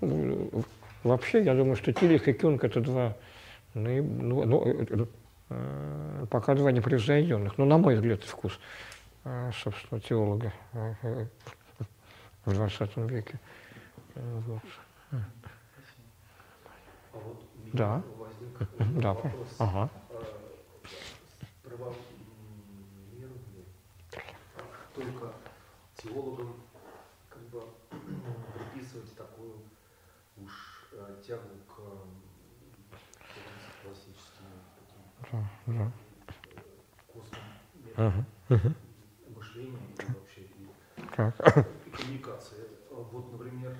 Вообще, я думаю, что Тилих и Кюнг – это два, ну, ну, ну, э, пока два непревзойденных, ну, на мой взгляд, вкус, э, собственно, теолога э, в 20 веке. Вот. А вот да. Да. Ага. Только теологам как бы приписывать такую уж э, тягу к классическим таким Да, да. Ага. мышлением и вообще и Так. коммуникации. Вот, например,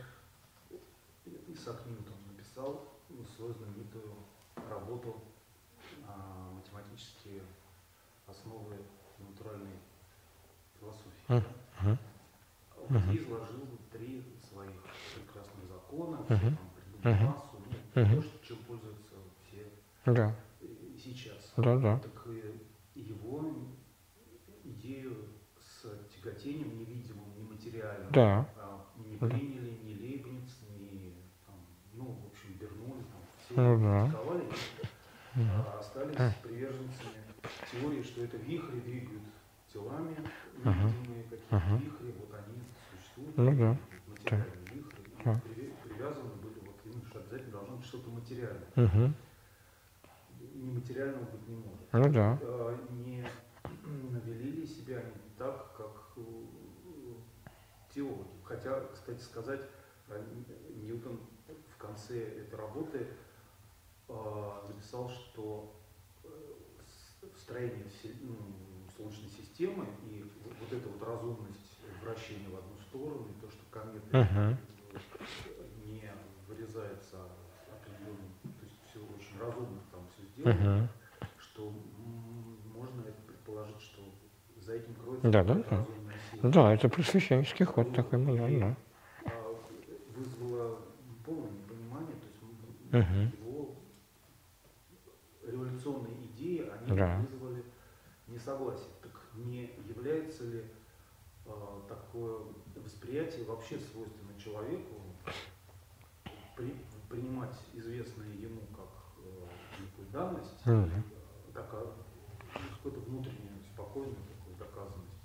Исаак Ньютон написал ну, свою знаменитую работу а, «Математические основы натуральной философии». Мгм. Где изложил три своих прекрасных закона, Мгм. там, массу, ну, Мгм. то, чем пользуются все Да, сейчас. да, да. Так его идею с тяготением невидимым, нематериальным Да. а, не Да. приняли ни Лейбниц, ни, там, ну, в общем, Бернули, там, все Ну да. критиковали, а остались приверженцами теории, что это вихри двигают телами, невидимые какие-то Мгм. вихри, вот они существуют, Ну да. материальные вихри, и Да. приве- привязаны были вот именно, что обязательно должно быть что-то материальное. Мгм. Нематериального быть не может. Ну да. А, не вели себя они так, как э, теологи. Хотя, кстати сказать, э, Ньютон в конце этой работы а, написал, что э, строение ну, Солнечной системы и вот вот эта вот разумность вращения в одну сторону, и то, что кометы э, не вырезается определенным, то есть все очень разумно там все сделано, Мгм. что можно предположить, что за этим кроется Да, да, да. сила. Да, это просвещенческий ход такой был, да, вызвало полное непонимание, то есть Мгм. его революционные идеи, они Да. вызвали несогласие. Так не является ли а, такое восприятие вообще свойственно человеку при- принимать известное ему как э, некую данность, э, дока- ну, какую-то внутреннюю спокойную такую доказанность,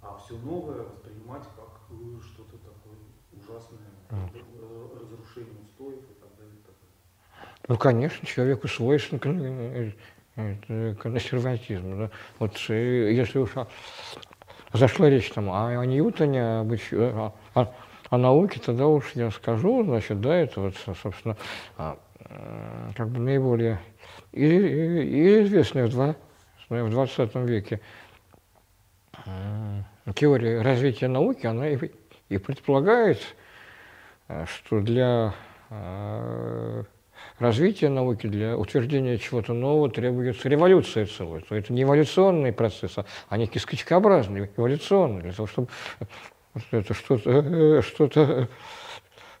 а все новое воспринимать как э, что-то такое ужасное, э, разрушение устоев и так далее. и так далее. Ну, конечно, человеку свойствен кон- э, э, консерватизм. Да? Вот э, если уж зашла речь там о, о Ньютоне, об еще- о, о- науке, тогда уж я скажу, значит, да, это вот, со- собственно, а, э, как бы наиболее и, и- и известная в, два, в 20 веке э, теория развития науки, она и, и предполагает, э, что для э, развития науки, для утверждения чего-то нового требуется революция целая. То это не эволюционный процесс, а- а некий скачкообразный, эволюционный, для того, чтобы вот это что-то, э, что-то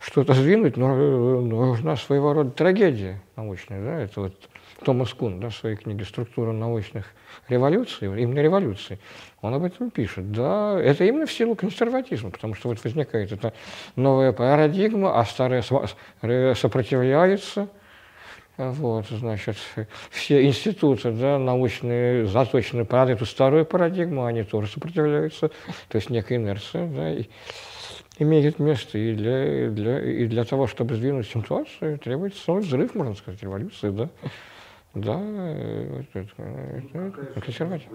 что-то сдвинуть, но нужна своего рода трагедия научная. Да? Это вот Томас Кун да, в своей книге «Структура научных революций», именно революций, он об этом пишет. Да, это именно в силу консерватизма, потому что вот возникает эта новая парадигма, а старая сопротивляется. Вот, значит, все институты да, научные заточены под эту старую парадигму, они тоже сопротивляются, то есть некая инерция. Да, и, имеет место, и для, для, и для того, чтобы сдвинуть ситуацию, требуется целый взрыв, можно сказать, революции, да. Да, это, это, это консерватив.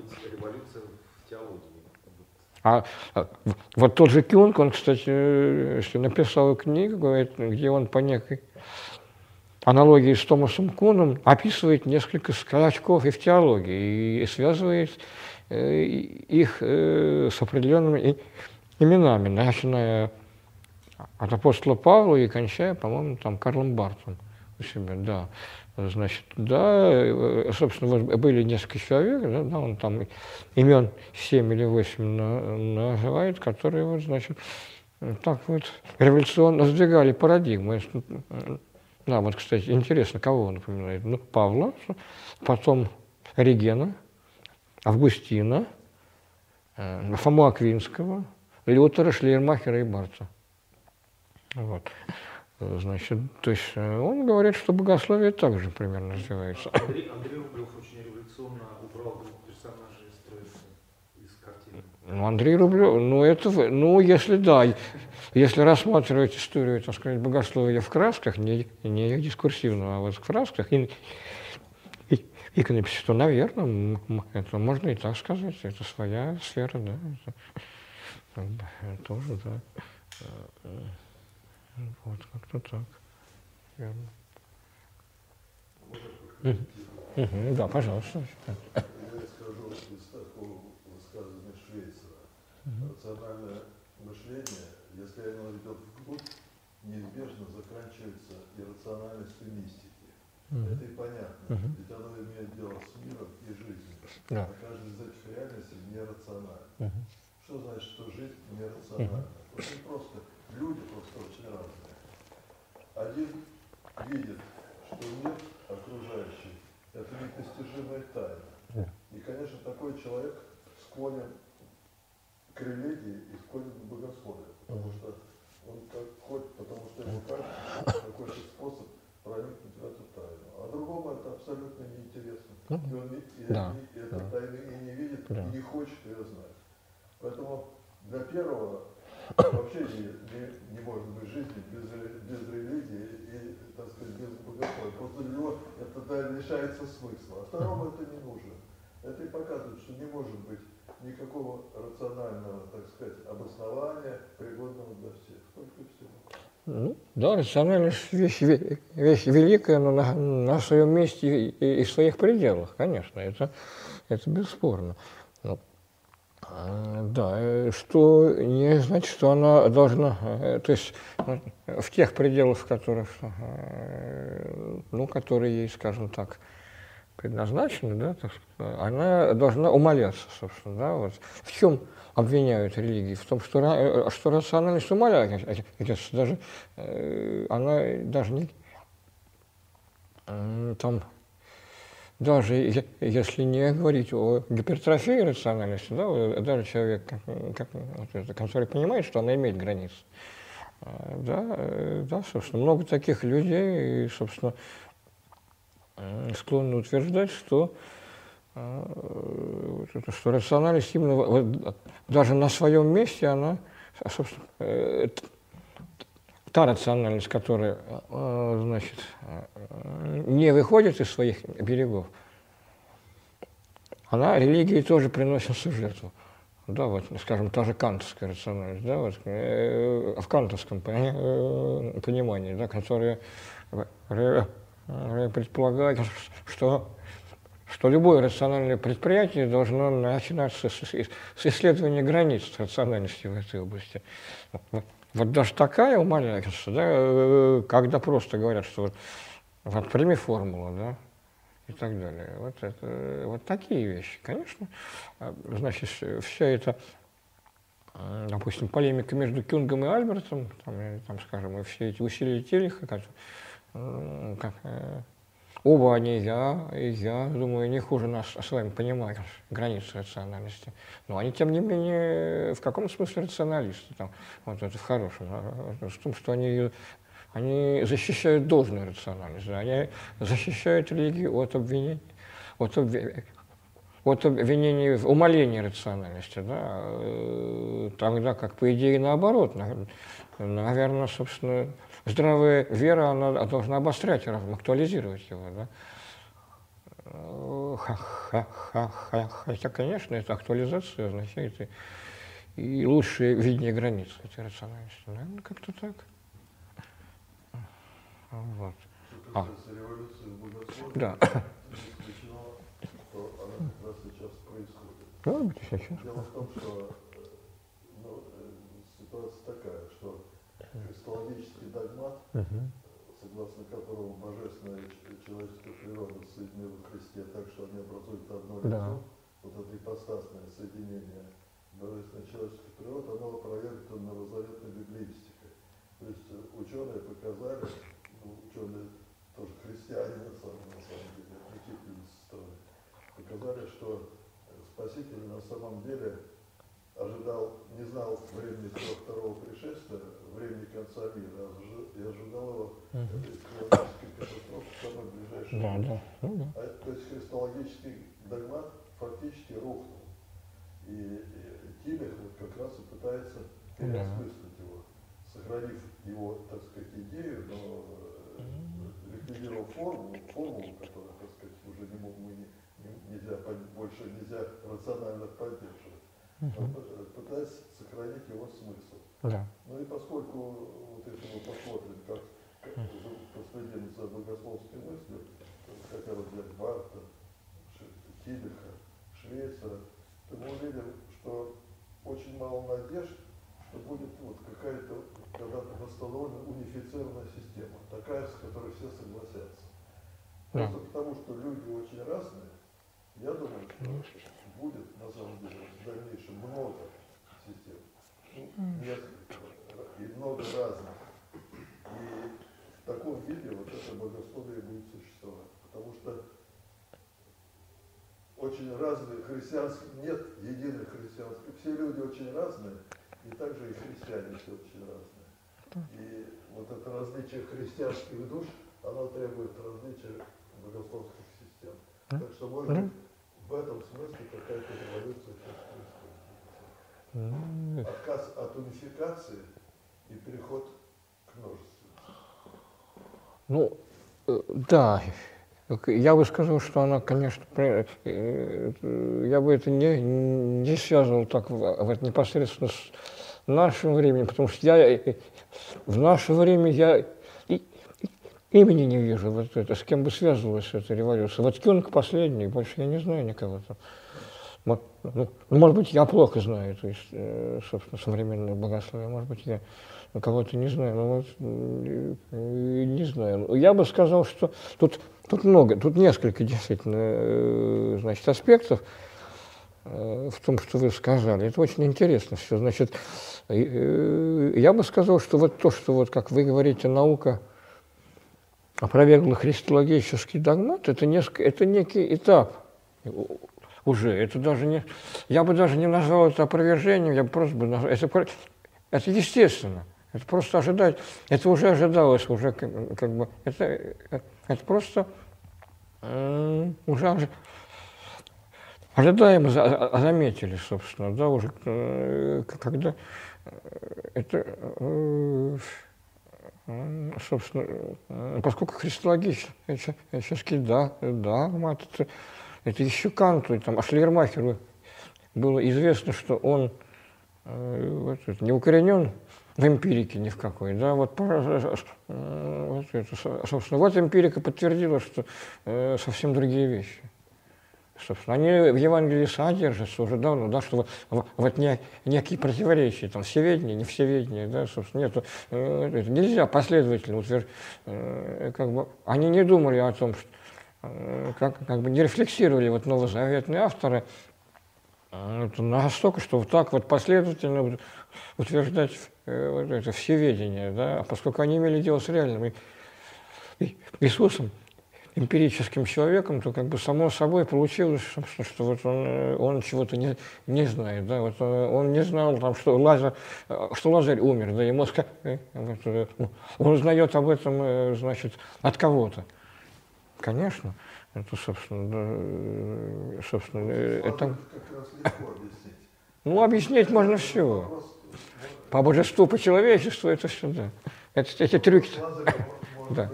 А, а вот тот же Кюнг, он, кстати, что написал книгу, где он по некой аналогии с Томасом Куном описывает несколько скачков и в теологии и связывает э, их э, с определенными именами, начиная от апостола Павла и кончая, по-моему, там Карлом Бартом у себя, да. Значит, да, э, собственно, были несколько человек, да, да, он там имен 7 или 8 на, называет, которые, вот, значит, так вот революционно сдвигали парадигму. Да, вот, кстати, интересно, кого он напоминает? Ну, Павла, потом Регена, Августина, э, Фому Аквинского, Лютера, Шлейермахера и Барца. Вот. Значит, то есть э, он говорит, что богословие также примерно развивается. Андрей, Андрей Рублев очень революционно убрал персонажей из из картины. Ну, Андрей Рублев, ну это, ну если да, если рассматривать историю, так сказать, богословия в красках, не, не дискурсивно, а вот в красках, и, и, иконописи, то, наверное, это можно и так сказать, это своя сфера, да, это, тоже, да. Вот, как-то так. Верно. Угу, да, пожалуйста. Я скажу из такого высказывания Швейцера. Рациональное мышление, если оно идет вглубь, неизбежно заканчивается иррациональностью мистики. Угу. Это и понятно, угу. ведь оно имеет дело с миром и жизнью. Да. А каждая из этих реальностей нерациональна. Угу. Что значит, что жизнь нерациональна? Угу. Очень просто люди просто очень разные. Один видит, что мир окружающий – это непостижимая тайна. И, конечно, такой человек склонен к религии и склонен к богословию, потому что он как хоть, потому что ему кажется, какой-то способ проникнуть в эту тайну. А другому это абсолютно неинтересно. И он и, да, и, и да. эту тайну и не видит, да. и не хочет ее знать. Поэтому для первого вообще не, не, не может быть жизни без, без религии и, так сказать, без богословия. Просто для него это да, лишается смысла. А второму это не нужно. Это и показывает, что не может быть никакого рационального, так сказать, обоснования, пригодного для всех. Только всего. Ну, да, рациональность вещь, вещь великая, но на, на своем месте и, и в своих пределах, конечно, это, это бесспорно. Но а, да, э, что не значит, что она должна, э, то есть ну, в тех пределах, в которых, э, ну, которые ей, скажем так, предназначены, да, так, она должна умаляться, собственно, да, вот. В чем обвиняют религии? В том, что, что рациональность умаляется, даже, она даже не, там, даже если не говорить о гипертрофии рациональности, да, даже человек, как, как, который понимает, что она имеет границы, а, да, да, собственно, много таких людей, собственно, склонны утверждать, что, а, что рациональность именно даже на своем месте, она, собственно, э, та рациональность, которая э, значит, э, не выходит из своих берегов, она религии тоже приносится в жертву. Да, вот, скажем, та же кантовская рациональность, да, вот, э, в кантовском понимании, да, которая предполагает, что, что любое рациональное предприятие должно начинаться с, с исследования границ рациональности в этой области. Вот даже такая умаляется, да, э, когда просто говорят, что вот, вот прими формулу, да, и так далее. Вот, это, вот такие вещи, конечно. А, значит, все это э, допустим, полемика между Кюнгом и Альбертом, там, там скажем, и все эти усилия Как, как, оба они, я, и я, думаю, не хуже нас с вами понимают границы рациональности. Но они, тем не менее, в каком смысле рационалисты? Там, вот это в хорошем. В том, что они, они защищают должную рациональность, они защищают религию от обвинений, от, обвинений, от обвинений в умалении рациональности, да, э, тогда как, по идее, наоборот, наверное, собственно, здравая вера, она должна обострять разум, актуализировать его. Да? Хотя, конечно, эта актуализация означает и, и лучшее видение границ этой рациональности. Наверное, как-то так. Вот. А. Да. Да, сейчас. Дело в том, что ну, ситуация такая, христологический догмат, угу. согласно которому божественная человеческая природа соединена в Христе так, что они образуют одно лицо, да. вот это ипостасное соединение божественной человеческой природы, оно опровергнуто новозаветной библеистикой. То есть э, ученые показали, ну, ученые тоже христиане на самом, на самом деле, отвлекли стороны, показали, что Спаситель на самом деле ожидал, не знал времени своего второго пришествия, времени конца мира, и ожидал его угу. экологической катастрофы в самое ближайшее да, да. Ну, да. А, то есть христологический догмат фактически рухнул. И, и Тилих вот как раз и пытается переосмыслить да. его, сохранив его, так сказать, идею, но э, ликвидировав формулу, формулу, которая, так сказать, уже не, мы не, не, нельзя, больше нельзя рационально поддерживать угу. пытаясь сохранить его смысл. Да. Ну и поскольку, вот если мы посмотрим, как, как последим за богословской мыслью, хотя бы взять Барта, Тилиха, Швейцера, то мы увидим, что очень мало надежд, что будет вот какая-то когда-то восстановлена унифицированная система, такая, с которой все согласятся. Да. Просто потому, что люди очень разные, я думаю, что будет на самом деле в дальнейшем много систем, несколько, и много разных. И в таком виде вот это богословие будет существовать. Потому что очень разные христианские, нет единых христианских, все люди очень разные, и также и христиане все очень разные. И вот это различие христианских душ, оно требует различия богословских систем. Так что, быть, в этом смысле какая-то революция сейчас происходит. Отказ от унификации и переход к множеству. Ну, э, да, я бы сказал, что она, конечно, э, я бы это не, не связывал так вот непосредственно с нашим временем, потому что я э, в наше время я имени не вижу, вот это, с кем бы связывалась эта революция. Вот Кюнг последний, больше я не знаю никого там. Вот, ну, может быть, я плохо знаю, то есть, э, собственно, современное богословие, может быть, я кого-то не знаю, но вот э, не знаю. Я бы сказал, что тут, тут много, тут несколько действительно, э, значит, аспектов в том, что вы сказали. Это очень интересно все. Значит, я бы сказал, что вот то, что вот, как вы говорите, наука – опровергла христологический догмат, это, несколько, это некий этап уже. Это даже не, я бы даже не назвал это опровержением, я бы просто бы назвал, это, это естественно. Это просто ожидать, это уже ожидалось, уже как, как бы, это, это просто э, уже ожидаемо за, заметили, собственно, да, уже э, когда это э, собственно, э, поскольку христологический, да, да, мат, это, это еще Канту, там, а Шлейермахеру было известно, что он э, вот, не укоренен в эмпирике ни в какой, да, вот, э, вот это, собственно, вот эмпирика подтвердила, что э, совсем другие вещи. Собственно, они в Евангелии содержатся уже давно, да, что вот, не, некие противоречия, там, всеведение, не всеведение, да, собственно, нет, э, нельзя последовательно утверждать, э, как бы, они не думали о том, что, э, как, как бы не рефлексировали вот новозаветные авторы Это настолько, что вот так вот последовательно утверждать вот это всеведение, да, поскольку они имели дело с реальным Иисусом, эмпирическим человеком, то как бы само собой получилось, что, что вот он, э, он чего-то не, не знает, да, вот э, он не знал, там, что, Лазарь, э, что Лазарь умер, да, ему вот, ну, он узнает об этом, значит, от кого-то. Конечно, это, собственно, да, собственно, это... Ну, объяснить можно все. По божеству, по человечеству, это все, да. Это, эти трюки. Да.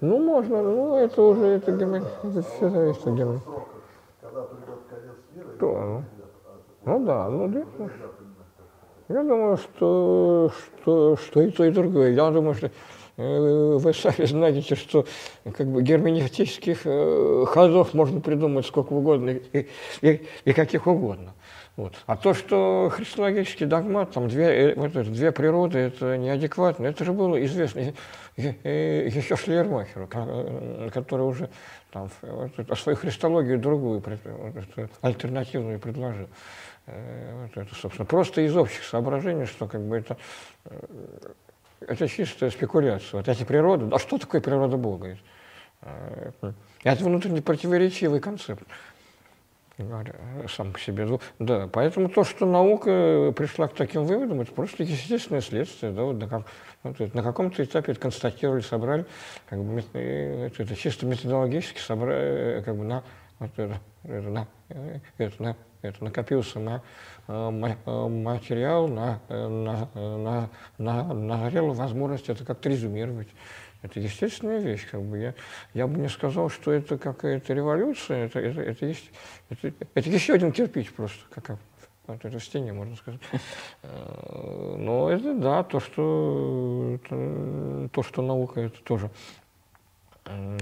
Ну, можно, ну, это уже, это, геме... это все зависит от геме... Когда придет конец мира, то, ну, ну да, ну да. Я думаю, что, что, что и то, и другое. Я думаю, что э, вы сами знаете, что как бы герменевтических э, ходов можно придумать сколько угодно и, и, и каких угодно. Вот. А то, что христологический догмат, там две, э, вот это, две природы, это неадекватно, это же было известно еще Шлермахеру, э, который уже там, вот, свою христологию другую, вот, альтернативную предложил. Э, вот это, собственно, просто из общих соображений, что как бы это, это чистая спекуляция. Вот эти природы, а что такое природа Бога? Это внутренне противоречивый концепт сам по себе. Да, поэтому то, что наука пришла к таким выводам, это просто естественное следствие. Да, вот на, как, вот, на каком-то этапе это констатировали, собрали, как бы, это, это чисто методологически собрали, как бы на, вот, это, на, это, на, это накопился на материал, на, на, на, на, назрела возможность это как-то резюмировать. Это естественная вещь. Как бы. я, я бы не сказал, что это какая-то революция. Это, это, это, есть, это, это еще один кирпич просто, как вот это в стене, можно сказать. Э, но это да, то, что, то, что наука, это тоже э,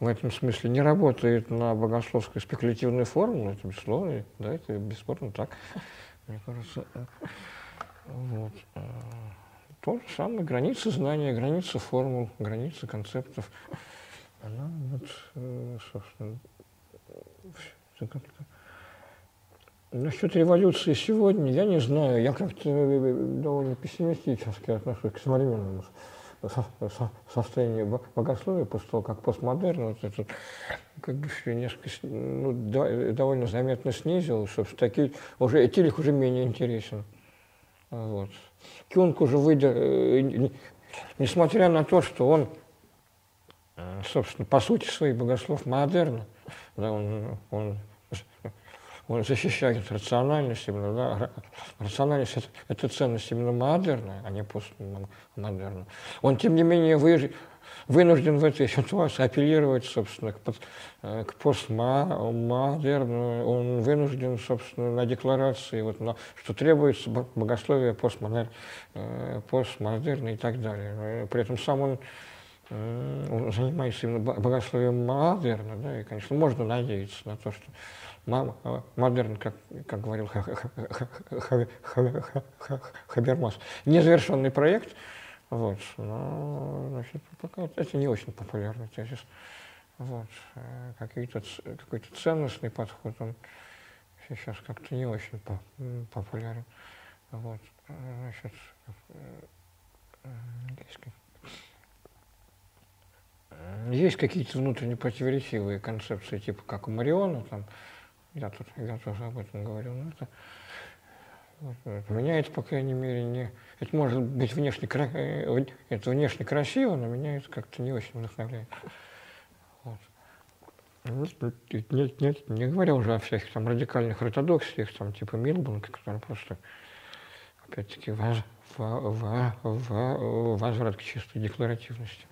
в этом смысле не работает на богословской спекулятивной формуле, это бесспорно, да, это бесспорно так, мне кажется. Э, вот. То же самое, границы знания, границы формул, границы концептов. Она вот, э, собственно. Насчет революции сегодня, я не знаю, я как-то э, довольно пессимистически отношусь к современному состоянию богословия, после того, как постмодерн вот этот, как бы несколько, ну, довольно заметно снизил, собственно, такие, уже этилих уже менее интересен. Вот. Кюнг уже выйдя, э, несмотря на то, что он, э, собственно, по сути своей богослов модерна, да, он, он, он защищает рациональность именно, да, рациональность это, это ценность именно модерна, а не постмодерна. Он, тем не менее, выжил вынужден в этой ситуации апеллировать, собственно, к, э, к постмодерну. Он вынужден, собственно, на декларации, вот, на, что требуется богословие постмодерн, э, постмодерна и так далее. Э, при этом сам он он занимается именно богословием модерна, да, и, конечно, можно надеяться на то, что модерн, как, как говорил Хабермас, незавершенный проект, вот. Но, значит, пока это не очень популярный тезис. Вот. Э, какой-то, какой-то ценностный подход, он сейчас как-то не очень популярен. Вот. Значит, э, есть какие-то внутренне противоречивые концепции, типа как у Мариона, там, я тут я тоже об этом говорил, но это меня это, по крайней мере, не... Это может быть внешне, э, это внешне красиво, но меня это как-то не очень вдохновляет. Вот. Нет, нет, не говоря уже о всяких там радикальных ортодоксиях, там типа Милбанка, которые просто, опять-таки, воз, возврат к чистой декларативности.